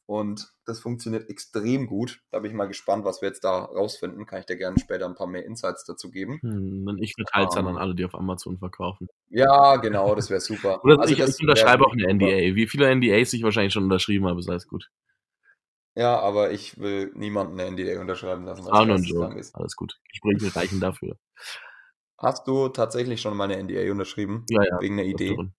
[SPEAKER 1] Und das funktioniert extrem gut. Da bin ich mal gespannt, was wir jetzt da rausfinden. Kann ich dir gerne später ein paar mehr Insights dazu geben.
[SPEAKER 2] Hm, ich verteile es dann
[SPEAKER 1] Ähm.
[SPEAKER 2] an alle, die auf Amazon verkaufen.
[SPEAKER 1] Ja, genau, das wäre super.
[SPEAKER 2] Oder
[SPEAKER 1] Also
[SPEAKER 2] ich, ich unterschreibe auch eine. NDA. Wie viele NDAs ich wahrscheinlich schon unterschrieben habe, ist alles gut.
[SPEAKER 1] Ja, aber ich will niemanden eine NDA unterschreiben lassen.
[SPEAKER 2] Auch nur ein Joke.
[SPEAKER 1] ist.
[SPEAKER 2] Alles gut. Gespräche reichen dafür.
[SPEAKER 1] Hast du tatsächlich schon mal eine NDA unterschrieben?
[SPEAKER 2] Ja, ja.
[SPEAKER 1] Wegen einer Idee?
[SPEAKER 2] Öfteren.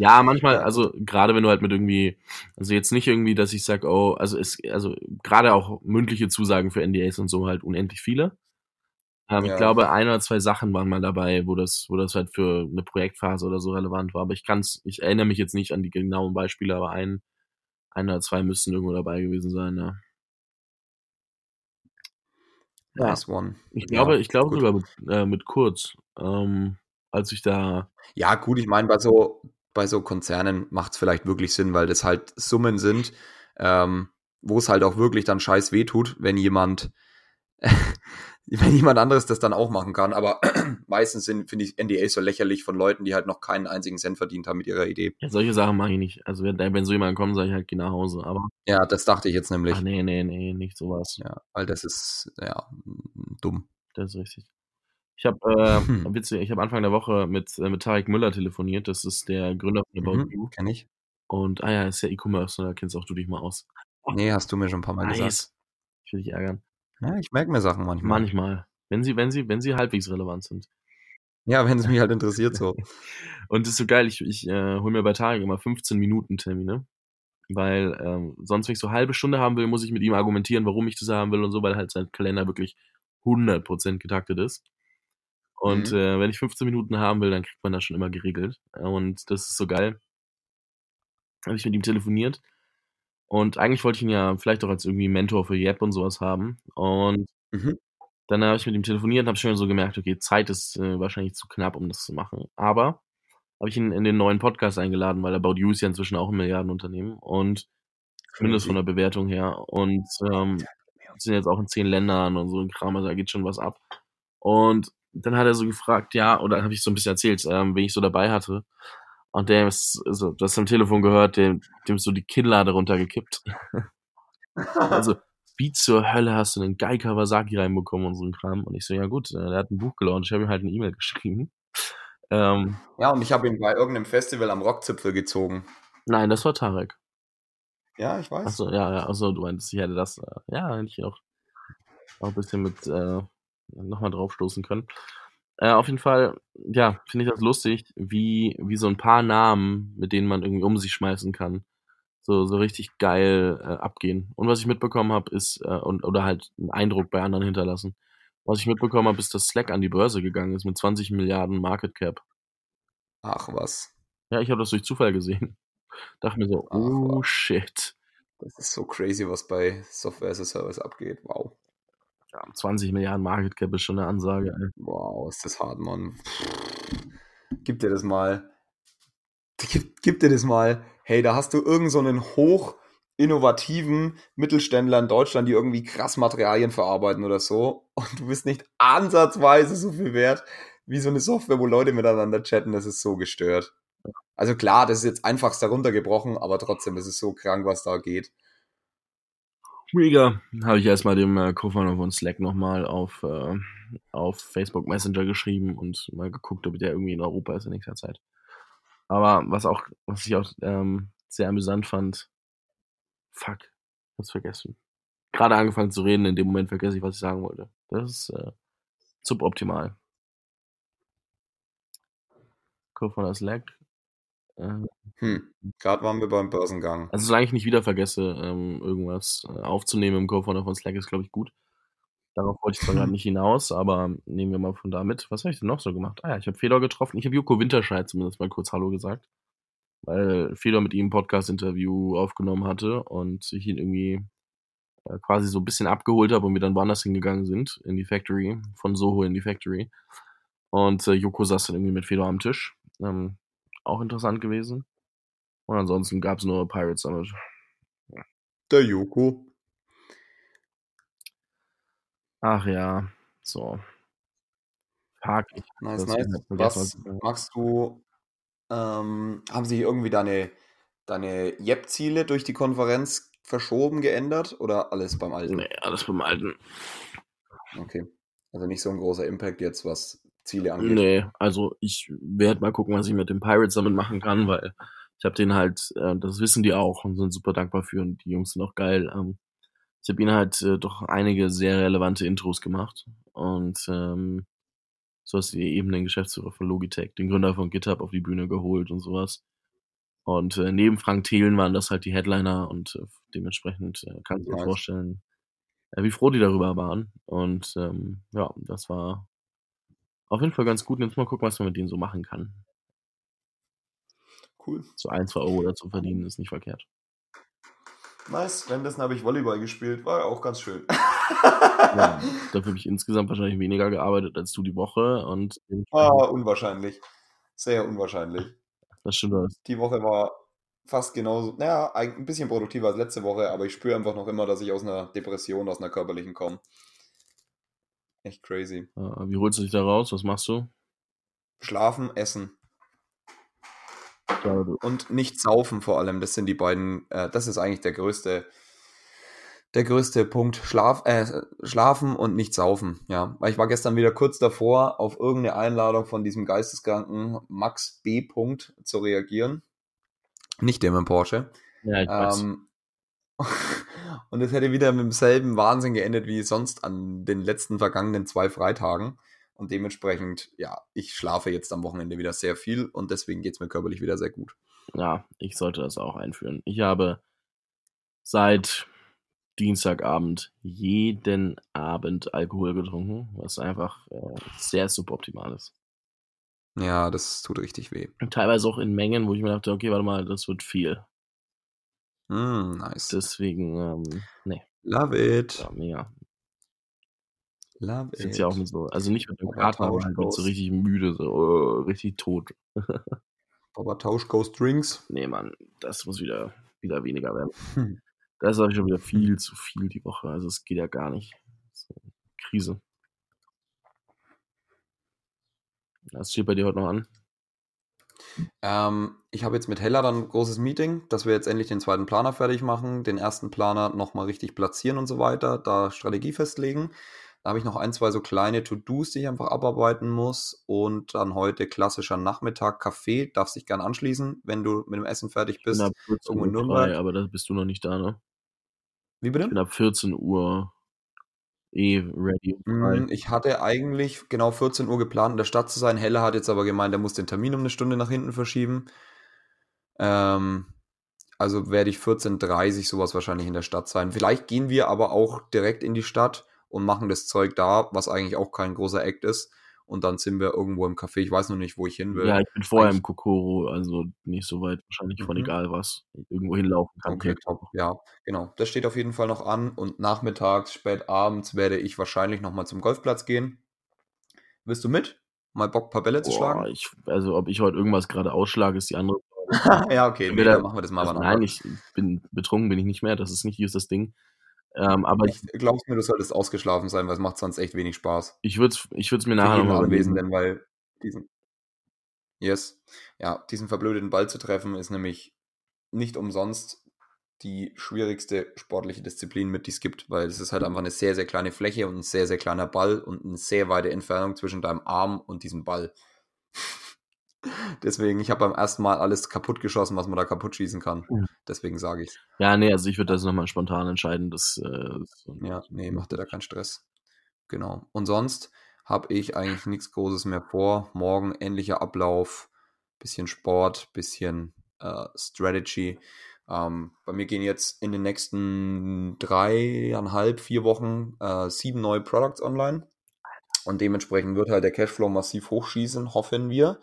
[SPEAKER 2] Ja, manchmal, also gerade wenn du halt mit irgendwie, also jetzt nicht irgendwie, dass ich sag, oh, also es, also gerade auch mündliche Zusagen für NDAs und so halt unendlich viele. Ähm,
[SPEAKER 1] Ja.
[SPEAKER 2] Ich glaube, ein oder zwei Sachen waren mal dabei, wo das, wo das halt für eine Projektphase oder so relevant war. Aber ich kann's, ich erinnere mich jetzt nicht an die genauen Beispiele, aber ein, ein oder zwei müssten irgendwo dabei gewesen sein, ja. Ja.
[SPEAKER 1] Nice one.
[SPEAKER 2] Ich
[SPEAKER 1] Ja,
[SPEAKER 2] glaube, ich glaube
[SPEAKER 1] gut.
[SPEAKER 2] sogar mit, äh, mit Kurz, ähm, als ich da,
[SPEAKER 1] Ja, gut, ich meine, bei so, bei so Konzernen macht es vielleicht wirklich Sinn, weil das halt Summen sind, ähm, wo es halt auch wirklich dann scheiß wehtut, wenn jemand, wenn jemand anderes das dann auch machen kann. Aber meistens sind, finde ich, NDAs so lächerlich von Leuten, die halt noch keinen einzigen Cent verdient haben mit ihrer Idee.
[SPEAKER 2] ja, solche Sachen mache ich nicht. Also wenn, wenn so jemand kommt, sage ich halt, geh nach Hause. Aber,
[SPEAKER 1] Ja, das dachte ich jetzt nämlich.
[SPEAKER 2] ach nee, nee, nee, nicht sowas.
[SPEAKER 1] Ja, weil das ist, ja, dumm.
[SPEAKER 2] Das ist richtig. Ich habe äh,
[SPEAKER 1] Hm.
[SPEAKER 2] witzig, ich habe Anfang der Woche mit, äh, mit Tarek Müller telefoniert. Das ist der Gründer von About
[SPEAKER 1] Mhm,
[SPEAKER 2] You.
[SPEAKER 1] kenn ich.
[SPEAKER 2] Und ah ja, ist ja E-Commerce, ne, da kennst auch du dich mal aus.
[SPEAKER 1] Nee, hast du mir schon ein paar Mal gesagt.
[SPEAKER 2] Nice. Ich will dich ärgern.
[SPEAKER 1] Ja, ich merke mir Sachen manchmal.
[SPEAKER 2] Manchmal. Wenn sie, wenn sie, wenn sie halbwegs relevant sind.
[SPEAKER 1] Ja, wenn es mich halt interessiert so.
[SPEAKER 2] Und das ist so geil, ich, ich äh, hole mir bei Tarek immer 15 Minuten Termine. Weil ähm, sonst, wenn ich so halbe Stunde haben will, muss ich mit ihm argumentieren, warum ich das haben will und so, weil halt sein Kalender wirklich 100% getaktet ist. Und
[SPEAKER 1] Mhm.
[SPEAKER 2] äh, wenn ich 15 Minuten haben will, dann kriegt man das schon immer geregelt. Und das ist so geil. Habe ich mit ihm telefoniert. Und eigentlich wollte ich ihn ja vielleicht auch als irgendwie Mentor für Yep und sowas haben. Und
[SPEAKER 1] Mhm.
[SPEAKER 2] dann habe ich mit ihm telefoniert und habe schon so gemerkt, okay, Zeit ist äh, wahrscheinlich zu knapp, um das zu machen. Aber habe ich ihn in den neuen Podcast eingeladen, weil About You ist ja inzwischen auch ein Milliardenunternehmen und zumindest von der Bewertung her. Und ähm, sind jetzt auch in zehn Ländern und so ein Kram, also da geht schon was ab. Und dann hat er so gefragt, ja, oder habe ich so ein bisschen erzählt, ähm, wen ich so dabei hatte. Und der ist, also, du hast am Telefon gehört, dem, dem ist so die Kinnlade runtergekippt. Also, wie zur Hölle hast du einen Guy Kawasaki reinbekommen und so ein Kram? Und ich so, ja gut, äh, der hat ein Buch gelauncht, ich habe ihm halt eine E-Mail geschrieben. Ähm,
[SPEAKER 1] Ja, und ich habe ihn bei irgendeinem Festival am Rockzipfel gezogen.
[SPEAKER 2] nein, das war Tarek.
[SPEAKER 1] Ja, ich weiß.
[SPEAKER 2] Achso, ja, ja, achso, du meintest, ich hätte das, äh, ja, hätte ich auch, auch ein bisschen mit äh, nochmal draufstoßen können. Äh, auf jeden Fall, ja, finde ich das lustig, wie, wie so ein paar Namen, mit denen man irgendwie um sich schmeißen kann, so, so richtig geil äh, abgehen. Und was ich mitbekommen habe, ist, äh, und, oder halt einen Eindruck bei anderen hinterlassen. Was ich mitbekommen habe, ist, dass Slack an die Börse gegangen ist mit 20 Milliarden Market Cap.
[SPEAKER 1] Ach was.
[SPEAKER 2] Ja, ich habe das durch Zufall gesehen. Dachte mir so,
[SPEAKER 1] Ach,
[SPEAKER 2] oh
[SPEAKER 1] wow.
[SPEAKER 2] shit.
[SPEAKER 1] Das ist so crazy, was bei Software as a Service abgeht. Wow.
[SPEAKER 2] Ja, 20 Milliarden Market Cap ist schon eine Ansage. Ey.
[SPEAKER 1] Wow, ist das hart, Mann. Gib dir das mal. Gib, gib dir das mal. Hey, da hast du irgend so einen hoch innovativen Mittelständler in Deutschland, die irgendwie krass Materialien verarbeiten oder so. Und du bist nicht ansatzweise so viel wert wie so eine Software, wo Leute miteinander chatten. Das ist so gestört. Also klar, das ist jetzt einfachst heruntergebrochen, aber trotzdem, das ist so krank, was da geht.
[SPEAKER 2] Mega. Habe ich erstmal dem äh, Co-Founder von Slack nochmal auf, äh, auf Facebook Messenger geschrieben und mal geguckt, ob der irgendwie in Europa ist in nächster Zeit. Aber was auch, was ich auch ähm, sehr amüsant fand, fuck, hab's vergessen. Gerade angefangen zu reden, in dem Moment vergesse ich, was ich sagen wollte. Das ist äh, suboptimal. Co-Founder Slack.
[SPEAKER 1] Äh, hm. Gerade waren wir beim Börsengang.
[SPEAKER 2] Also solange ich nicht wieder vergesse, ähm, irgendwas äh, aufzunehmen im Co-Founder von Slack, ist, glaube ich, gut. Darauf wollte ich zwar gerade nicht hinaus, aber nehmen wir mal von da mit. Was habe ich denn noch so gemacht? Ah ja, ich habe Fedor getroffen. Ich habe Joko Winterscheid zumindest mal kurz Hallo gesagt. Weil Fedor mit ihm ein Podcast-Interview aufgenommen hatte und ich ihn irgendwie äh, quasi so ein bisschen abgeholt habe und wir dann woanders hingegangen sind, in die Factory, von Soho in die Factory. Und äh, Joko saß dann irgendwie mit Fedor am Tisch. Ähm, auch interessant gewesen. Und ansonsten gab es nur Pirates Summit.
[SPEAKER 1] Der Joko.
[SPEAKER 2] Ach ja, so. Fuck.
[SPEAKER 1] Nice, nice. Was, magst du? Ähm, haben sich irgendwie deine, deine Yep-Ziele durch die Konferenz verschoben, geändert oder alles beim Alten?
[SPEAKER 2] Nee, alles beim Alten.
[SPEAKER 1] Okay. Also nicht so ein großer Impact jetzt, was Ziele angeht.
[SPEAKER 2] Nee, also ich werde mal gucken, was ich mit den Pirates damit machen kann, weil ich habe den halt, äh, das wissen die auch und sind super dankbar für und die Jungs sind auch geil. Ähm, ich habe ihnen halt äh, doch einige sehr relevante Intros gemacht und ähm, so hast du eben den Geschäftsführer von Logitech, den Gründer von GitHub auf die Bühne geholt und sowas. Und äh, neben Frank Thelen waren das halt die Headliner und äh, dementsprechend äh, kannst du dir vorstellen, wie froh die darüber waren. Und ähm, ja, das war auf jeden Fall ganz gut. Jetzt mal gucken, was man mit denen so machen kann.
[SPEAKER 1] Cool.
[SPEAKER 2] So ein, zwei Euro dazu verdienen ist nicht verkehrt.
[SPEAKER 1] Nice. Währenddessen habe ich Volleyball gespielt. War auch ganz schön.
[SPEAKER 2] ja, dafür habe ich insgesamt wahrscheinlich weniger gearbeitet als du die Woche. Und
[SPEAKER 1] ah, unwahrscheinlich. Sehr unwahrscheinlich.
[SPEAKER 2] Das stimmt. Was.
[SPEAKER 1] Die Woche war fast genauso, naja, ein bisschen produktiver als letzte Woche, aber ich spüre einfach noch immer, dass ich aus einer Depression, aus einer körperlichen komme. Echt crazy.
[SPEAKER 2] Wie holst du dich da raus? Was machst du?
[SPEAKER 1] Schlafen, essen. Und nicht saufen vor allem. Das sind die beiden, äh, das ist eigentlich der größte, der größte Punkt. Schlaf, äh, schlafen und nicht saufen. Ja, weil ich war gestern wieder kurz davor, auf irgendeine Einladung von diesem geisteskranken Max B. Punkt zu reagieren. Nicht dem im Porsche.
[SPEAKER 2] Ja, ich weiß. Ähm,
[SPEAKER 1] und es hätte wieder mit demselben Wahnsinn geendet wie sonst an den letzten vergangenen zwei Freitagen. Und dementsprechend, ja, ich schlafe jetzt am Wochenende wieder sehr viel und deswegen geht es mir körperlich wieder sehr gut.
[SPEAKER 2] Ja, ich sollte das auch einführen. Ich habe seit Dienstagabend jeden Abend Alkohol getrunken, was einfach äh, sehr suboptimal ist.
[SPEAKER 1] Ja, das tut richtig weh.
[SPEAKER 2] Und teilweise auch in Mengen, wo ich mir dachte, okay, warte mal, das wird viel.
[SPEAKER 1] Mm, nice.
[SPEAKER 2] Deswegen, ähm, nee.
[SPEAKER 1] Love it.
[SPEAKER 2] Ja, mega.
[SPEAKER 1] Love
[SPEAKER 2] it. ja auch mit so, also nicht mit dem Kater, aber halt mit so richtig müde, so oh, richtig tot.
[SPEAKER 1] Papa Tausch Ghost Drinks.
[SPEAKER 2] Nee, Mann, das muss wieder, wieder weniger werden. Hm. Das ist schon wieder viel zu viel die Woche. Also es geht ja gar nicht. Krise. Was steht bei dir heute noch an?
[SPEAKER 1] Ähm, ich habe jetzt mit Hella dann ein großes Meeting, dass wir jetzt endlich den zweiten Planer fertig machen, den ersten Planer nochmal richtig platzieren und so weiter, da Strategie festlegen. Da habe ich noch ein, zwei so kleine To-Dos, die ich einfach abarbeiten muss. Und dann heute klassischer Nachmittag Kaffee. Darfst dich gerne anschließen, wenn du mit dem Essen fertig bist. Ich
[SPEAKER 2] bin ab 14 Uhr frei, aber da bist du noch nicht da, ne?
[SPEAKER 1] Wie bitte?
[SPEAKER 2] Ich bin ab 14 Uhr eh ready.
[SPEAKER 1] Mm, ich hatte eigentlich genau 14 Uhr geplant, in der Stadt zu sein. Helle hat jetzt aber gemeint, er muss den Termin um eine Stunde nach hinten verschieben. Ähm, also werde ich 14.30 Uhr sowas wahrscheinlich in der Stadt sein. Vielleicht gehen wir aber auch direkt in die Stadt und machen das Zeug da, was eigentlich auch kein großer Act ist. Und dann sind wir irgendwo im Café. Ich weiß noch nicht, wo ich hin will.
[SPEAKER 2] Ja, ich bin vorher Eigentlich, im Kokoro, also nicht so weit wahrscheinlich von mhm. egal was. Irgendwo hinlaufen kann.
[SPEAKER 1] Okay, top. Ja, genau. Das steht auf jeden Fall noch an und nachmittags, spät abends werde ich wahrscheinlich nochmal zum Golfplatz gehen. Willst du mit? Mal Bock, ein paar Bälle Boah, zu schlagen?
[SPEAKER 2] Ich, also, ob ich heute irgendwas gerade ausschlage, ist die andere
[SPEAKER 1] ja, okay, nee, dann machen wir das mal.
[SPEAKER 2] Also, nein, ich bin betrunken, bin ich nicht mehr. Das ist nicht ist das Ding. Ähm, aber
[SPEAKER 1] ich, glaubst mir, du solltest ausgeschlafen sein, weil es macht sonst echt wenig Spaß.
[SPEAKER 2] Ich würde es ich mir nachher
[SPEAKER 1] nochmal anwesen, denn weil diesen, yes, ja, diesen verblödeten Ball zu treffen ist nämlich nicht umsonst die schwierigste sportliche Disziplin mit, die es gibt, weil es ist halt einfach eine sehr, sehr kleine Fläche und ein sehr, sehr kleiner Ball und eine sehr weite Entfernung zwischen deinem Arm und diesem Ball. Deswegen, ich habe beim ersten Mal alles kaputt geschossen, was man da kaputt schießen kann. Deswegen sage ich
[SPEAKER 2] Ja, nee, also ich würde das nochmal spontan entscheiden. Das, äh,
[SPEAKER 1] ja, nee, macht dir da keinen Stress. Genau. Und sonst habe ich eigentlich nichts Großes mehr vor. Morgen ähnlicher Ablauf, bisschen Sport, bisschen äh, Strategy. Ähm, bei mir gehen jetzt in den nächsten dreieinhalb, vier Wochen äh, sieben neue Products online. Und dementsprechend wird halt der Cashflow massiv hochschießen, hoffen wir.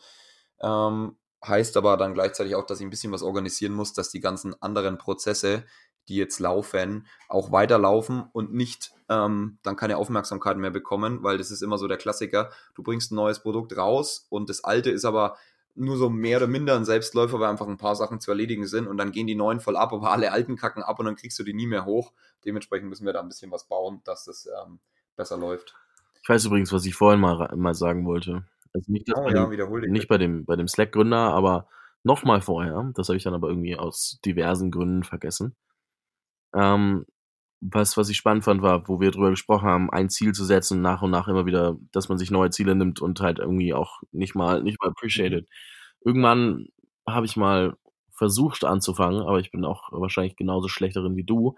[SPEAKER 1] Ähm, heißt aber dann gleichzeitig auch, dass ich ein bisschen was organisieren muss, dass die ganzen anderen Prozesse, die jetzt laufen, auch weiterlaufen und nicht ähm, dann keine Aufmerksamkeit mehr bekommen, weil das ist immer so der Klassiker. Du bringst ein neues Produkt raus und das alte ist aber nur so mehr oder minder ein Selbstläufer, weil einfach ein paar Sachen zu erledigen sind und dann gehen die neuen voll ab, aber alle alten kacken ab und dann kriegst du die nie mehr hoch. Dementsprechend müssen wir da ein bisschen was bauen, dass das ähm, besser läuft.
[SPEAKER 2] Ich weiß übrigens, was ich vorhin mal, mal sagen wollte. Also nicht, oh, bei, ja, dem, nicht bei dem, bei dem Slack-Gründer, aber nochmal vorher. Das habe ich dann aber irgendwie aus diversen Gründen vergessen. Ähm, was, was ich spannend fand, war, wo wir drüber gesprochen haben, ein Ziel zu setzen, nach und nach immer wieder, dass man sich neue Ziele nimmt und halt irgendwie auch nicht mal, nicht mal appreciated. Irgendwann habe ich mal versucht anzufangen, aber ich bin auch wahrscheinlich genauso schlechterin wie du.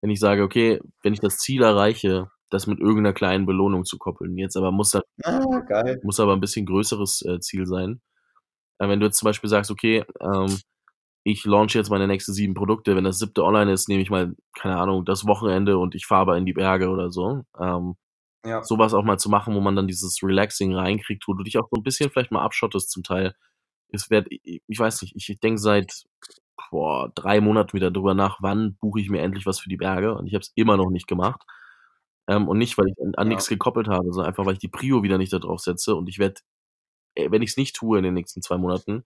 [SPEAKER 2] Wenn ich sage, okay, wenn ich das Ziel erreiche, das mit irgendeiner kleinen Belohnung zu koppeln. Jetzt aber muss das ah, muss aber ein bisschen größeres äh, Ziel sein. Äh, wenn du jetzt zum Beispiel sagst, okay, ähm, ich launch jetzt meine nächsten sieben Produkte, wenn das siebte online ist, nehme ich mal, keine Ahnung, das Wochenende und ich fahre in die Berge oder so. Ähm, ja. Sowas auch mal zu machen, wo man dann dieses Relaxing reinkriegt, wo du dich auch so ein bisschen vielleicht mal abschottest zum Teil. Es wird, ich weiß nicht, ich denke seit boah, drei Monaten wieder drüber nach, wann buche ich mir endlich was für die Berge und ich habe es immer noch nicht gemacht. Ähm, und nicht, weil ich an, an ja. nichts gekoppelt habe, sondern einfach, weil ich die Prio wieder nicht da drauf setze. Und ich werde, äh, wenn ich es nicht tue in den nächsten zwei Monaten,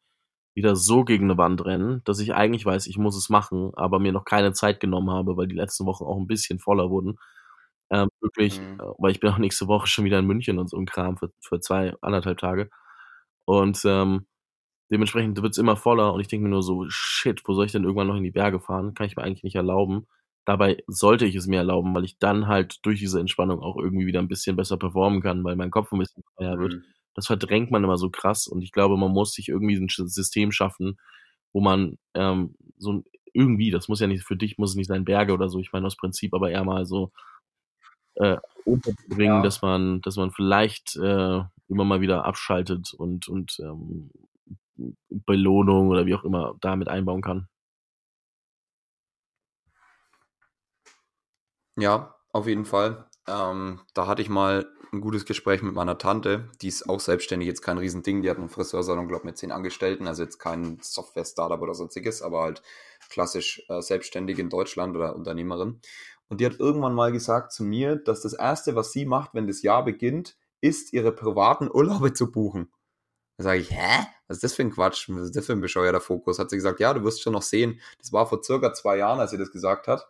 [SPEAKER 2] wieder so gegen eine Wand rennen, dass ich eigentlich weiß, ich muss es machen, aber mir noch keine Zeit genommen habe, weil die letzten Wochen auch ein bisschen voller wurden. Ähm, wirklich, mhm. Äh, weil ich bin auch nächste Woche schon wieder in München und so ein Kram für, für zwei, anderthalb Tage. Und ähm, dementsprechend wird es immer voller und ich denke mir nur so, shit, wo soll ich denn irgendwann noch in die Berge fahren? Kann ich mir eigentlich nicht erlauben. Dabei sollte ich es mir erlauben, weil ich dann halt durch diese Entspannung auch irgendwie wieder ein bisschen besser performen kann, weil mein Kopf ein bisschen freier wird. Mhm. Das verdrängt man immer so krass und ich glaube, man muss sich irgendwie ein System schaffen, wo man ähm, so irgendwie, das muss ja nicht für dich, muss es nicht sein Berge oder so, ich meine aus Prinzip, aber eher mal so äh, unterbringen, ja. dass man, dass man vielleicht äh, immer mal wieder abschaltet und und ähm, Belohnung oder wie auch immer damit einbauen kann.
[SPEAKER 1] Ja, auf jeden Fall. Ähm, da hatte ich mal ein gutes Gespräch mit meiner Tante. Die ist auch selbstständig, jetzt kein Riesending. Die hat einen Friseursalon, glaube ich, mit zehn Angestellten. Also jetzt kein Software-Startup oder sonstiges, aber halt klassisch äh, selbstständig in Deutschland oder Unternehmerin. Und die hat irgendwann mal gesagt zu mir, dass das Erste, was sie macht, wenn das Jahr beginnt, ist, ihre privaten Urlaube zu buchen. Da sage ich, hä? Was ist das für ein Quatsch? Was ist das für ein bescheuerter Fokus? Hat sie gesagt, ja, du wirst schon noch sehen. Das war vor circa zwei Jahren, als sie das gesagt hat.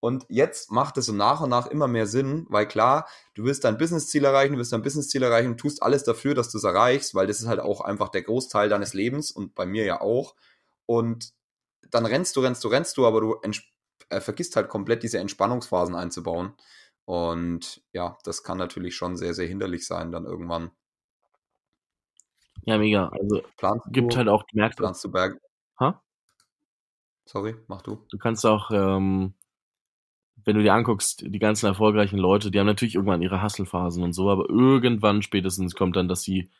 [SPEAKER 1] Und jetzt macht es so nach und nach immer mehr Sinn, weil klar, du willst dein Business-Ziel erreichen, du willst dein Business-Ziel erreichen und tust alles dafür, dass du es erreichst, weil das ist halt auch einfach der Großteil deines Lebens und bei mir ja auch. Und dann rennst du, rennst du, rennst du, aber du äh, vergisst halt komplett diese Entspannungsphasen einzubauen. Und ja, das kann natürlich schon sehr, sehr hinderlich sein dann irgendwann.
[SPEAKER 2] Ja, mega. Also planst gibt du, halt auch
[SPEAKER 1] gemerkt. Planst du Berg? Ha? Sorry, mach du.
[SPEAKER 2] Du kannst auch ähm, wenn du dir anguckst, die ganzen erfolgreichen Leute, die haben natürlich irgendwann ihre Hasselphasen und so, aber irgendwann spätestens kommt dann, dass sie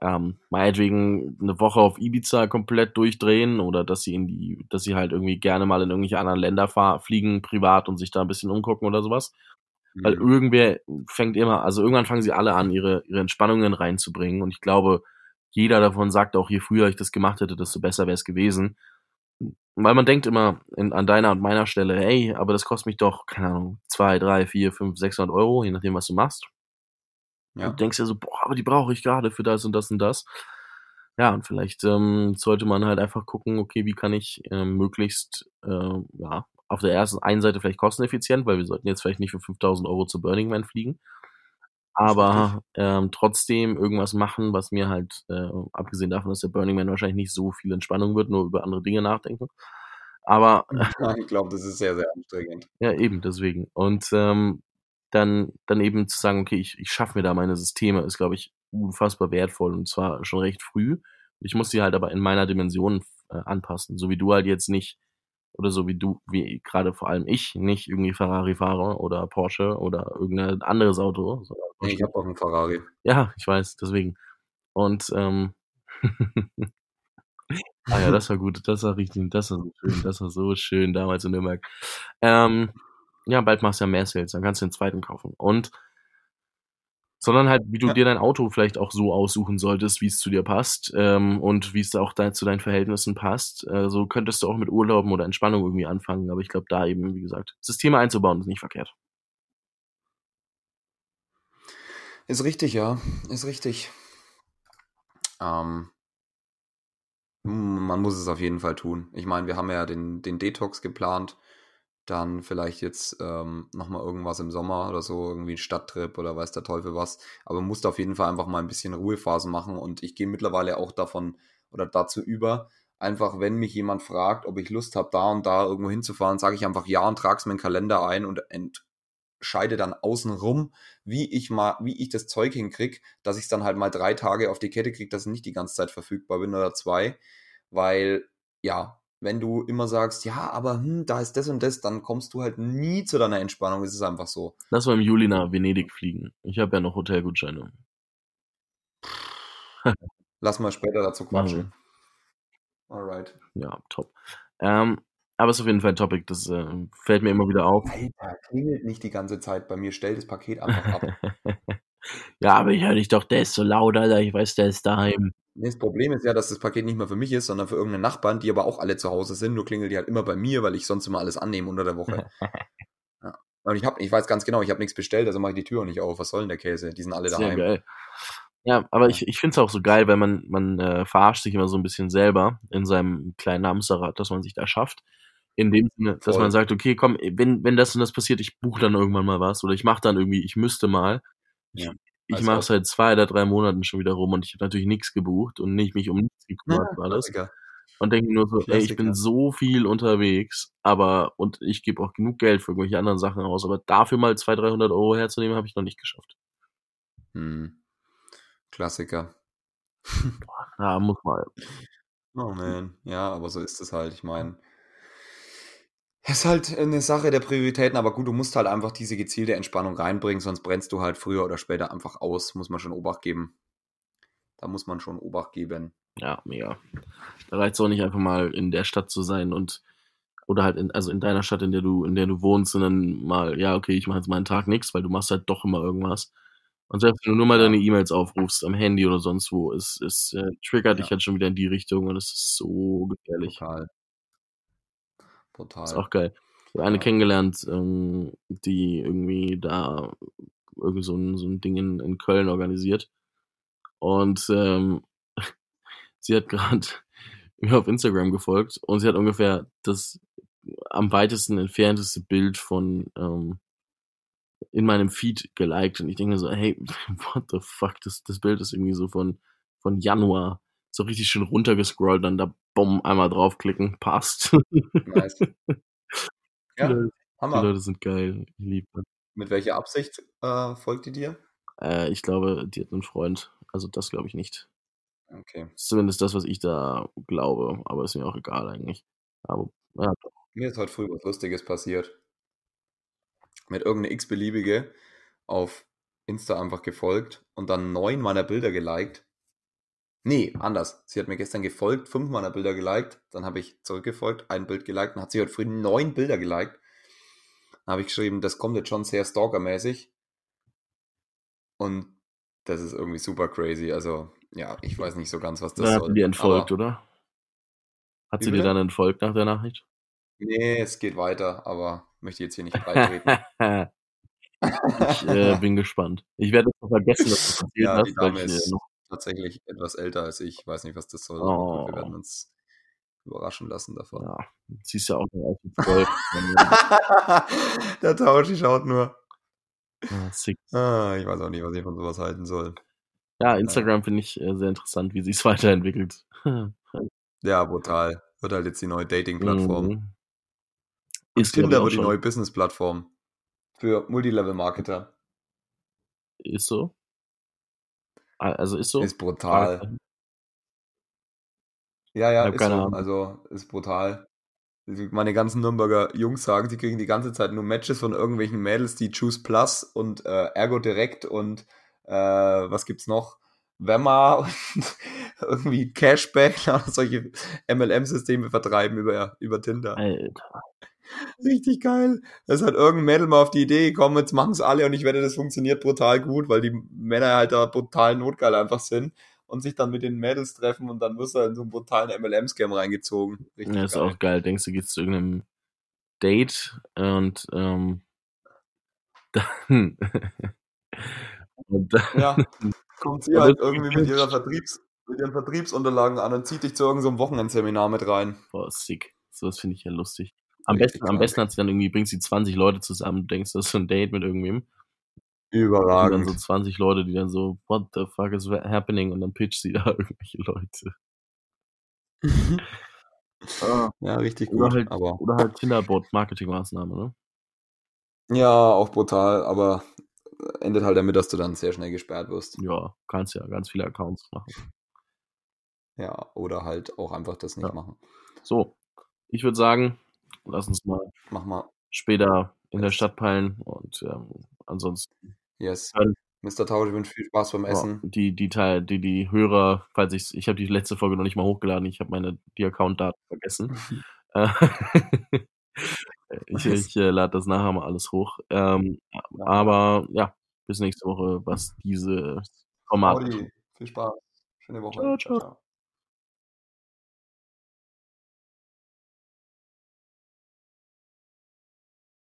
[SPEAKER 2] ähm, meinetwegen eine Woche auf Ibiza komplett durchdrehen oder dass sie in die, dass sie halt irgendwie gerne mal in irgendwelche anderen Länder fahr, fliegen, privat und sich da ein bisschen umgucken oder sowas. Weil
[SPEAKER 1] Mhm.
[SPEAKER 2] irgendwer fängt immer, also irgendwann fangen sie alle an, ihre, ihre Entspannungen reinzubringen. Und ich glaube, jeder davon sagt auch, je früher ich das gemacht hätte, desto besser wäre es gewesen. Weil man denkt immer in, an deiner und meiner Stelle, hey, aber das kostet mich doch, keine Ahnung, zwei, drei, vier, fünf, 600 Euro, je nachdem, was du machst.
[SPEAKER 1] Ja.
[SPEAKER 2] Du denkst ja so, boah, aber die brauche ich gerade für das und das und das. Ja, und vielleicht ähm, sollte man halt einfach gucken, okay, wie kann ich ähm, möglichst, äh, ja, auf der ersten einen Seite vielleicht kosteneffizient, weil wir sollten jetzt vielleicht nicht für 5000 Euro zu Burning Man fliegen, aber ähm, trotzdem irgendwas machen, was mir halt, äh, abgesehen davon, dass der Burning Man wahrscheinlich nicht so viel Entspannung wird, nur über andere Dinge nachdenken. Aber
[SPEAKER 1] ich glaube, das ist sehr, sehr anstrengend.
[SPEAKER 2] ja, eben, deswegen. Und ähm, dann, dann eben zu sagen, okay, ich, ich schaffe mir da meine Systeme, ist, glaube ich, unfassbar wertvoll und zwar schon recht früh. Ich muss die halt aber in meiner Dimension äh, anpassen, so wie du halt jetzt nicht, oder so wie du, wie gerade vor allem ich, nicht irgendwie Ferrari fahre oder Porsche oder irgendein anderes Auto.
[SPEAKER 1] Nee, ich habe auch einen Ferrari.
[SPEAKER 2] ja, ich weiß, deswegen. Und ähm, ah ja, das war gut, das war richtig, das war so schön, das war so schön damals in Nürnberg. Ähm, ja, bald machst du ja mehr Sales, dann kannst du den zweiten kaufen. Und sondern halt, wie du
[SPEAKER 1] Ja.
[SPEAKER 2] dir dein Auto vielleicht auch so aussuchen solltest, wie es zu dir passt ähm, und wie es auch da, zu deinen Verhältnissen passt. Äh, so könntest du auch mit Urlauben oder Entspannung irgendwie anfangen. Aber ich glaube, da eben, wie gesagt, Systeme einzubauen ist nicht verkehrt.
[SPEAKER 1] Ist richtig, ja. Ist richtig. Ähm, man muss es auf jeden Fall tun. Ich meine, wir haben ja den, den Detox geplant. Dann vielleicht jetzt ähm, nochmal irgendwas im Sommer oder so, irgendwie ein Stadttrip oder weiß der Teufel was. Aber man muss auf jeden Fall einfach mal ein bisschen Ruhephasen machen. Und ich gehe mittlerweile auch davon oder dazu über, einfach wenn mich jemand fragt, ob ich Lust habe, da und da irgendwo hinzufahren, sage ich einfach ja und trage es mir in Kalender ein und entscheide dann außenrum, wie ich mal, wie ich das Zeug hinkriege, dass ich es dann halt mal drei Tage auf die Kette kriege, dass ich nicht die ganze Zeit verfügbar bin oder zwei. Weil, ja, wenn du immer sagst, ja, aber hm, da ist das und das, dann kommst du halt nie zu deiner Entspannung. Es ist einfach so.
[SPEAKER 2] Lass mal im Juli nach Venedig fliegen. Ich habe ja noch Hotelgutscheine.
[SPEAKER 1] Lass mal später dazu quatschen. Alright.
[SPEAKER 2] Ja, top. Ähm, aber es ist auf jeden Fall ein Topic, das äh, fällt mir immer wieder auf.
[SPEAKER 1] Alter, klingelt nicht die ganze Zeit bei mir. Stell das Paket einfach ab.
[SPEAKER 2] ja, aber ich höre dich doch, der ist so laut, Alter. Ich weiß, der ist daheim.
[SPEAKER 1] Nee, das Problem ist ja, dass das Paket nicht mehr für mich ist, sondern für irgendeine Nachbarn, die aber auch alle zu Hause sind. Nur klingelt die halt immer bei mir, weil ich sonst immer alles annehme unter der Woche. ja. Und ich, hab, ich weiß ganz genau, ich habe nichts bestellt, also mache ich die Tür auch nicht auf. Was soll denn der Käse? Die sind alle
[SPEAKER 2] Sehr
[SPEAKER 1] daheim.
[SPEAKER 2] geil. Ja, aber ich, ich finde es auch so geil, weil man, man äh, verarscht sich immer so ein bisschen selber in seinem kleinen Hamsterrad, das man sich da schafft. In dem Sinne, dass
[SPEAKER 1] Voll.
[SPEAKER 2] man sagt, okay, komm, wenn, wenn das und das passiert, ich buche dann irgendwann mal was oder ich mache dann irgendwie, ich müsste mal.
[SPEAKER 1] Ja,
[SPEAKER 2] ich
[SPEAKER 1] als
[SPEAKER 2] mache seit zwei oder drei Monaten schon wieder rum und ich habe natürlich nichts gebucht und nicht mich um nichts
[SPEAKER 1] Ja,
[SPEAKER 2] gekümmert und alles.
[SPEAKER 1] Klassiker.
[SPEAKER 2] Und denke nur so, ey, ich bin so viel unterwegs, aber und ich gebe auch genug Geld für irgendwelche anderen Sachen aus, aber dafür mal 200, 300 Euro herzunehmen, habe ich noch nicht geschafft.
[SPEAKER 1] Hm. Klassiker.
[SPEAKER 2] Ja, muss mal.
[SPEAKER 1] Oh man. Ja, aber so ist es halt. Ich meine, ist halt eine Sache der Prioritäten, aber gut, du musst halt einfach diese gezielte Entspannung reinbringen, sonst brennst du halt früher oder später einfach aus. Muss man schon Obacht geben. Da muss man schon Obacht geben.
[SPEAKER 2] Ja, mega. Da reicht es auch nicht einfach mal in der Stadt zu sein und oder halt in, also in deiner Stadt, in der du, in der du wohnst, sondern mal, ja, okay, ich mache jetzt mal einen Tag nichts, weil du machst halt doch immer irgendwas. Und selbst wenn du nur mal deine E-Mails aufrufst, am Handy oder sonst wo, es, es äh, triggert dich
[SPEAKER 1] Ja.
[SPEAKER 2] halt schon wieder in die Richtung und es ist so gefährlich.
[SPEAKER 1] Total.
[SPEAKER 2] Ist
[SPEAKER 1] Total.
[SPEAKER 2] auch geil. Ich habe eine
[SPEAKER 1] Ja.
[SPEAKER 2] kennengelernt, ähm, die irgendwie da irgend so ein, so ein Ding in, in Köln organisiert. Und ähm, sie hat gerade mir auf Instagram gefolgt und sie hat ungefähr das am weitesten entfernteste Bild von ähm, in meinem Feed geliked. Und ich denke mir so, hey, what the fuck, das, das Bild ist irgendwie so von, von Januar. So richtig schön runtergescrollt, dann da bumm, einmal draufklicken, passt.
[SPEAKER 1] Nice.
[SPEAKER 2] Die
[SPEAKER 1] Ja,
[SPEAKER 2] Die
[SPEAKER 1] Hammer.
[SPEAKER 2] Leute sind geil. Ich liebe das.
[SPEAKER 1] Mit welcher Absicht äh, folgt die dir?
[SPEAKER 2] Äh, ich glaube, die hat einen Freund. Also das glaube ich nicht.
[SPEAKER 1] Okay.
[SPEAKER 2] Zumindest das, was ich da glaube. Aber ist mir auch egal eigentlich. Aber ja.
[SPEAKER 1] Mir ist heute früh was Lustiges passiert. Mit irgendeine x-beliebige auf Insta einfach gefolgt und dann neun meiner Bilder geliked. Nee, anders. Sie hat mir gestern gefolgt, fünf meiner Bilder geliked. Dann habe ich zurückgefolgt, ein Bild geliked und hat sie heute früh neun Bilder geliked. habe ich geschrieben, das kommt jetzt schon sehr stalkermäßig. Und das ist irgendwie super crazy. Also, ja, ich weiß nicht so ganz, was das
[SPEAKER 2] Dann hat
[SPEAKER 1] soll.
[SPEAKER 2] sie dir entfolgt, oder? Hat sie dir dann entfolgt nach der Nachricht?
[SPEAKER 1] nee, es geht weiter, aber möchte jetzt hier nicht beitreten.
[SPEAKER 2] ich äh, bin gespannt. Ich werde es noch vergessen, dass du erzählt
[SPEAKER 1] ja,
[SPEAKER 2] hast, weil ich äh,
[SPEAKER 1] ist
[SPEAKER 2] noch.
[SPEAKER 1] Tatsächlich etwas älter als ich. Weiß nicht, was das soll, gut, wir
[SPEAKER 2] Oh,
[SPEAKER 1] werden uns überraschen lassen davon.
[SPEAKER 2] ja, siehst ja auch aus wie zwölf.
[SPEAKER 1] Der Tauschi schaut nur.
[SPEAKER 2] Ja.
[SPEAKER 1] Ah, ich weiß auch nicht, was ich von sowas halten soll.
[SPEAKER 2] Ja. Instagram finde ich äh, sehr interessant, wie sich es weiterentwickelt.
[SPEAKER 1] Ja, brutal. Wird halt jetzt die neue Dating-Plattform.
[SPEAKER 2] Mhm. Ist,
[SPEAKER 1] Tinder wird die
[SPEAKER 2] schon.
[SPEAKER 1] neue Business-Plattform für Multilevel-Marketer.
[SPEAKER 2] Ist so. Also ist so.
[SPEAKER 1] Ist brutal. Ja, ja, ist so.
[SPEAKER 2] Ahnung.
[SPEAKER 1] Also ist brutal. Meine ganzen Nürnberger Jungs sagen, sie kriegen die ganze Zeit nur Matches von irgendwelchen Mädels, die Choose Plus und äh, Ergo Direct und äh, was gibt's noch? Wemma und irgendwie Cashback, solche MLM-Systeme vertreiben über, über Tinder.
[SPEAKER 2] Alter.
[SPEAKER 1] Richtig geil. Da ist halt irgendein Mädel mal auf die Idee gekommen, jetzt machen es alle und ich wette, das funktioniert brutal gut, weil die Männer halt da brutal notgeil einfach sind und sich dann mit den Mädels treffen und dann wirst du halt in so einen brutalen MLM-Scam reingezogen. Richtig
[SPEAKER 2] Ja, ist
[SPEAKER 1] geil.
[SPEAKER 2] auch geil. Denkst du, gehst zu irgendeinem Date und ähm, dann und dann
[SPEAKER 1] Ja, kommt sie halt
[SPEAKER 2] das
[SPEAKER 1] irgendwie mit ihrer Vertriebs, mit ihren Vertriebsunterlagen an und zieht dich zu irgendeinem so Wochenendseminar mit rein.
[SPEAKER 2] boah, sick. Sowas finde ich ja lustig. Am besten, am besten hat sie dann irgendwie, bringt sie 20 Leute zusammen, du denkst, das ist ein Date mit irgendwem. Und dann so
[SPEAKER 1] Überragend.
[SPEAKER 2] 20 Leute, die dann so, what the fuck is happening? Und dann pitcht sie da irgendwelche Leute.
[SPEAKER 1] Ja, richtig
[SPEAKER 2] Oder
[SPEAKER 1] gut.
[SPEAKER 2] halt,
[SPEAKER 1] Aber
[SPEAKER 2] oder halt Tinderbot-Marketingmaßnahme, ne?
[SPEAKER 1] ja, auch brutal, aber endet halt damit, dass du dann sehr schnell gesperrt wirst.
[SPEAKER 2] Ja, kannst ja ganz viele Accounts machen.
[SPEAKER 1] Ja, oder halt auch einfach das nicht
[SPEAKER 2] Ja.
[SPEAKER 1] machen.
[SPEAKER 2] So, ich würde sagen, lass uns mal
[SPEAKER 1] Mach mal.
[SPEAKER 2] später in der. Stadt peilen und ähm, ansonsten
[SPEAKER 1] Yes.
[SPEAKER 2] Dann-
[SPEAKER 1] Mr. Tausch, ich wünsche viel Spaß beim
[SPEAKER 2] ja,
[SPEAKER 1] Essen.
[SPEAKER 2] die die Teil die die Hörer, falls ich ich habe die letzte Folge noch nicht mal hochgeladen, ich habe meine die Account-Daten vergessen. Äh, ich ich äh, lade das nachher mal alles hoch. Ähm, aber ja, bis nächste Woche, was diese Formate
[SPEAKER 1] Audi, viel Spaß. Schöne Woche.
[SPEAKER 2] Ciao, ciao.
[SPEAKER 1] ciao.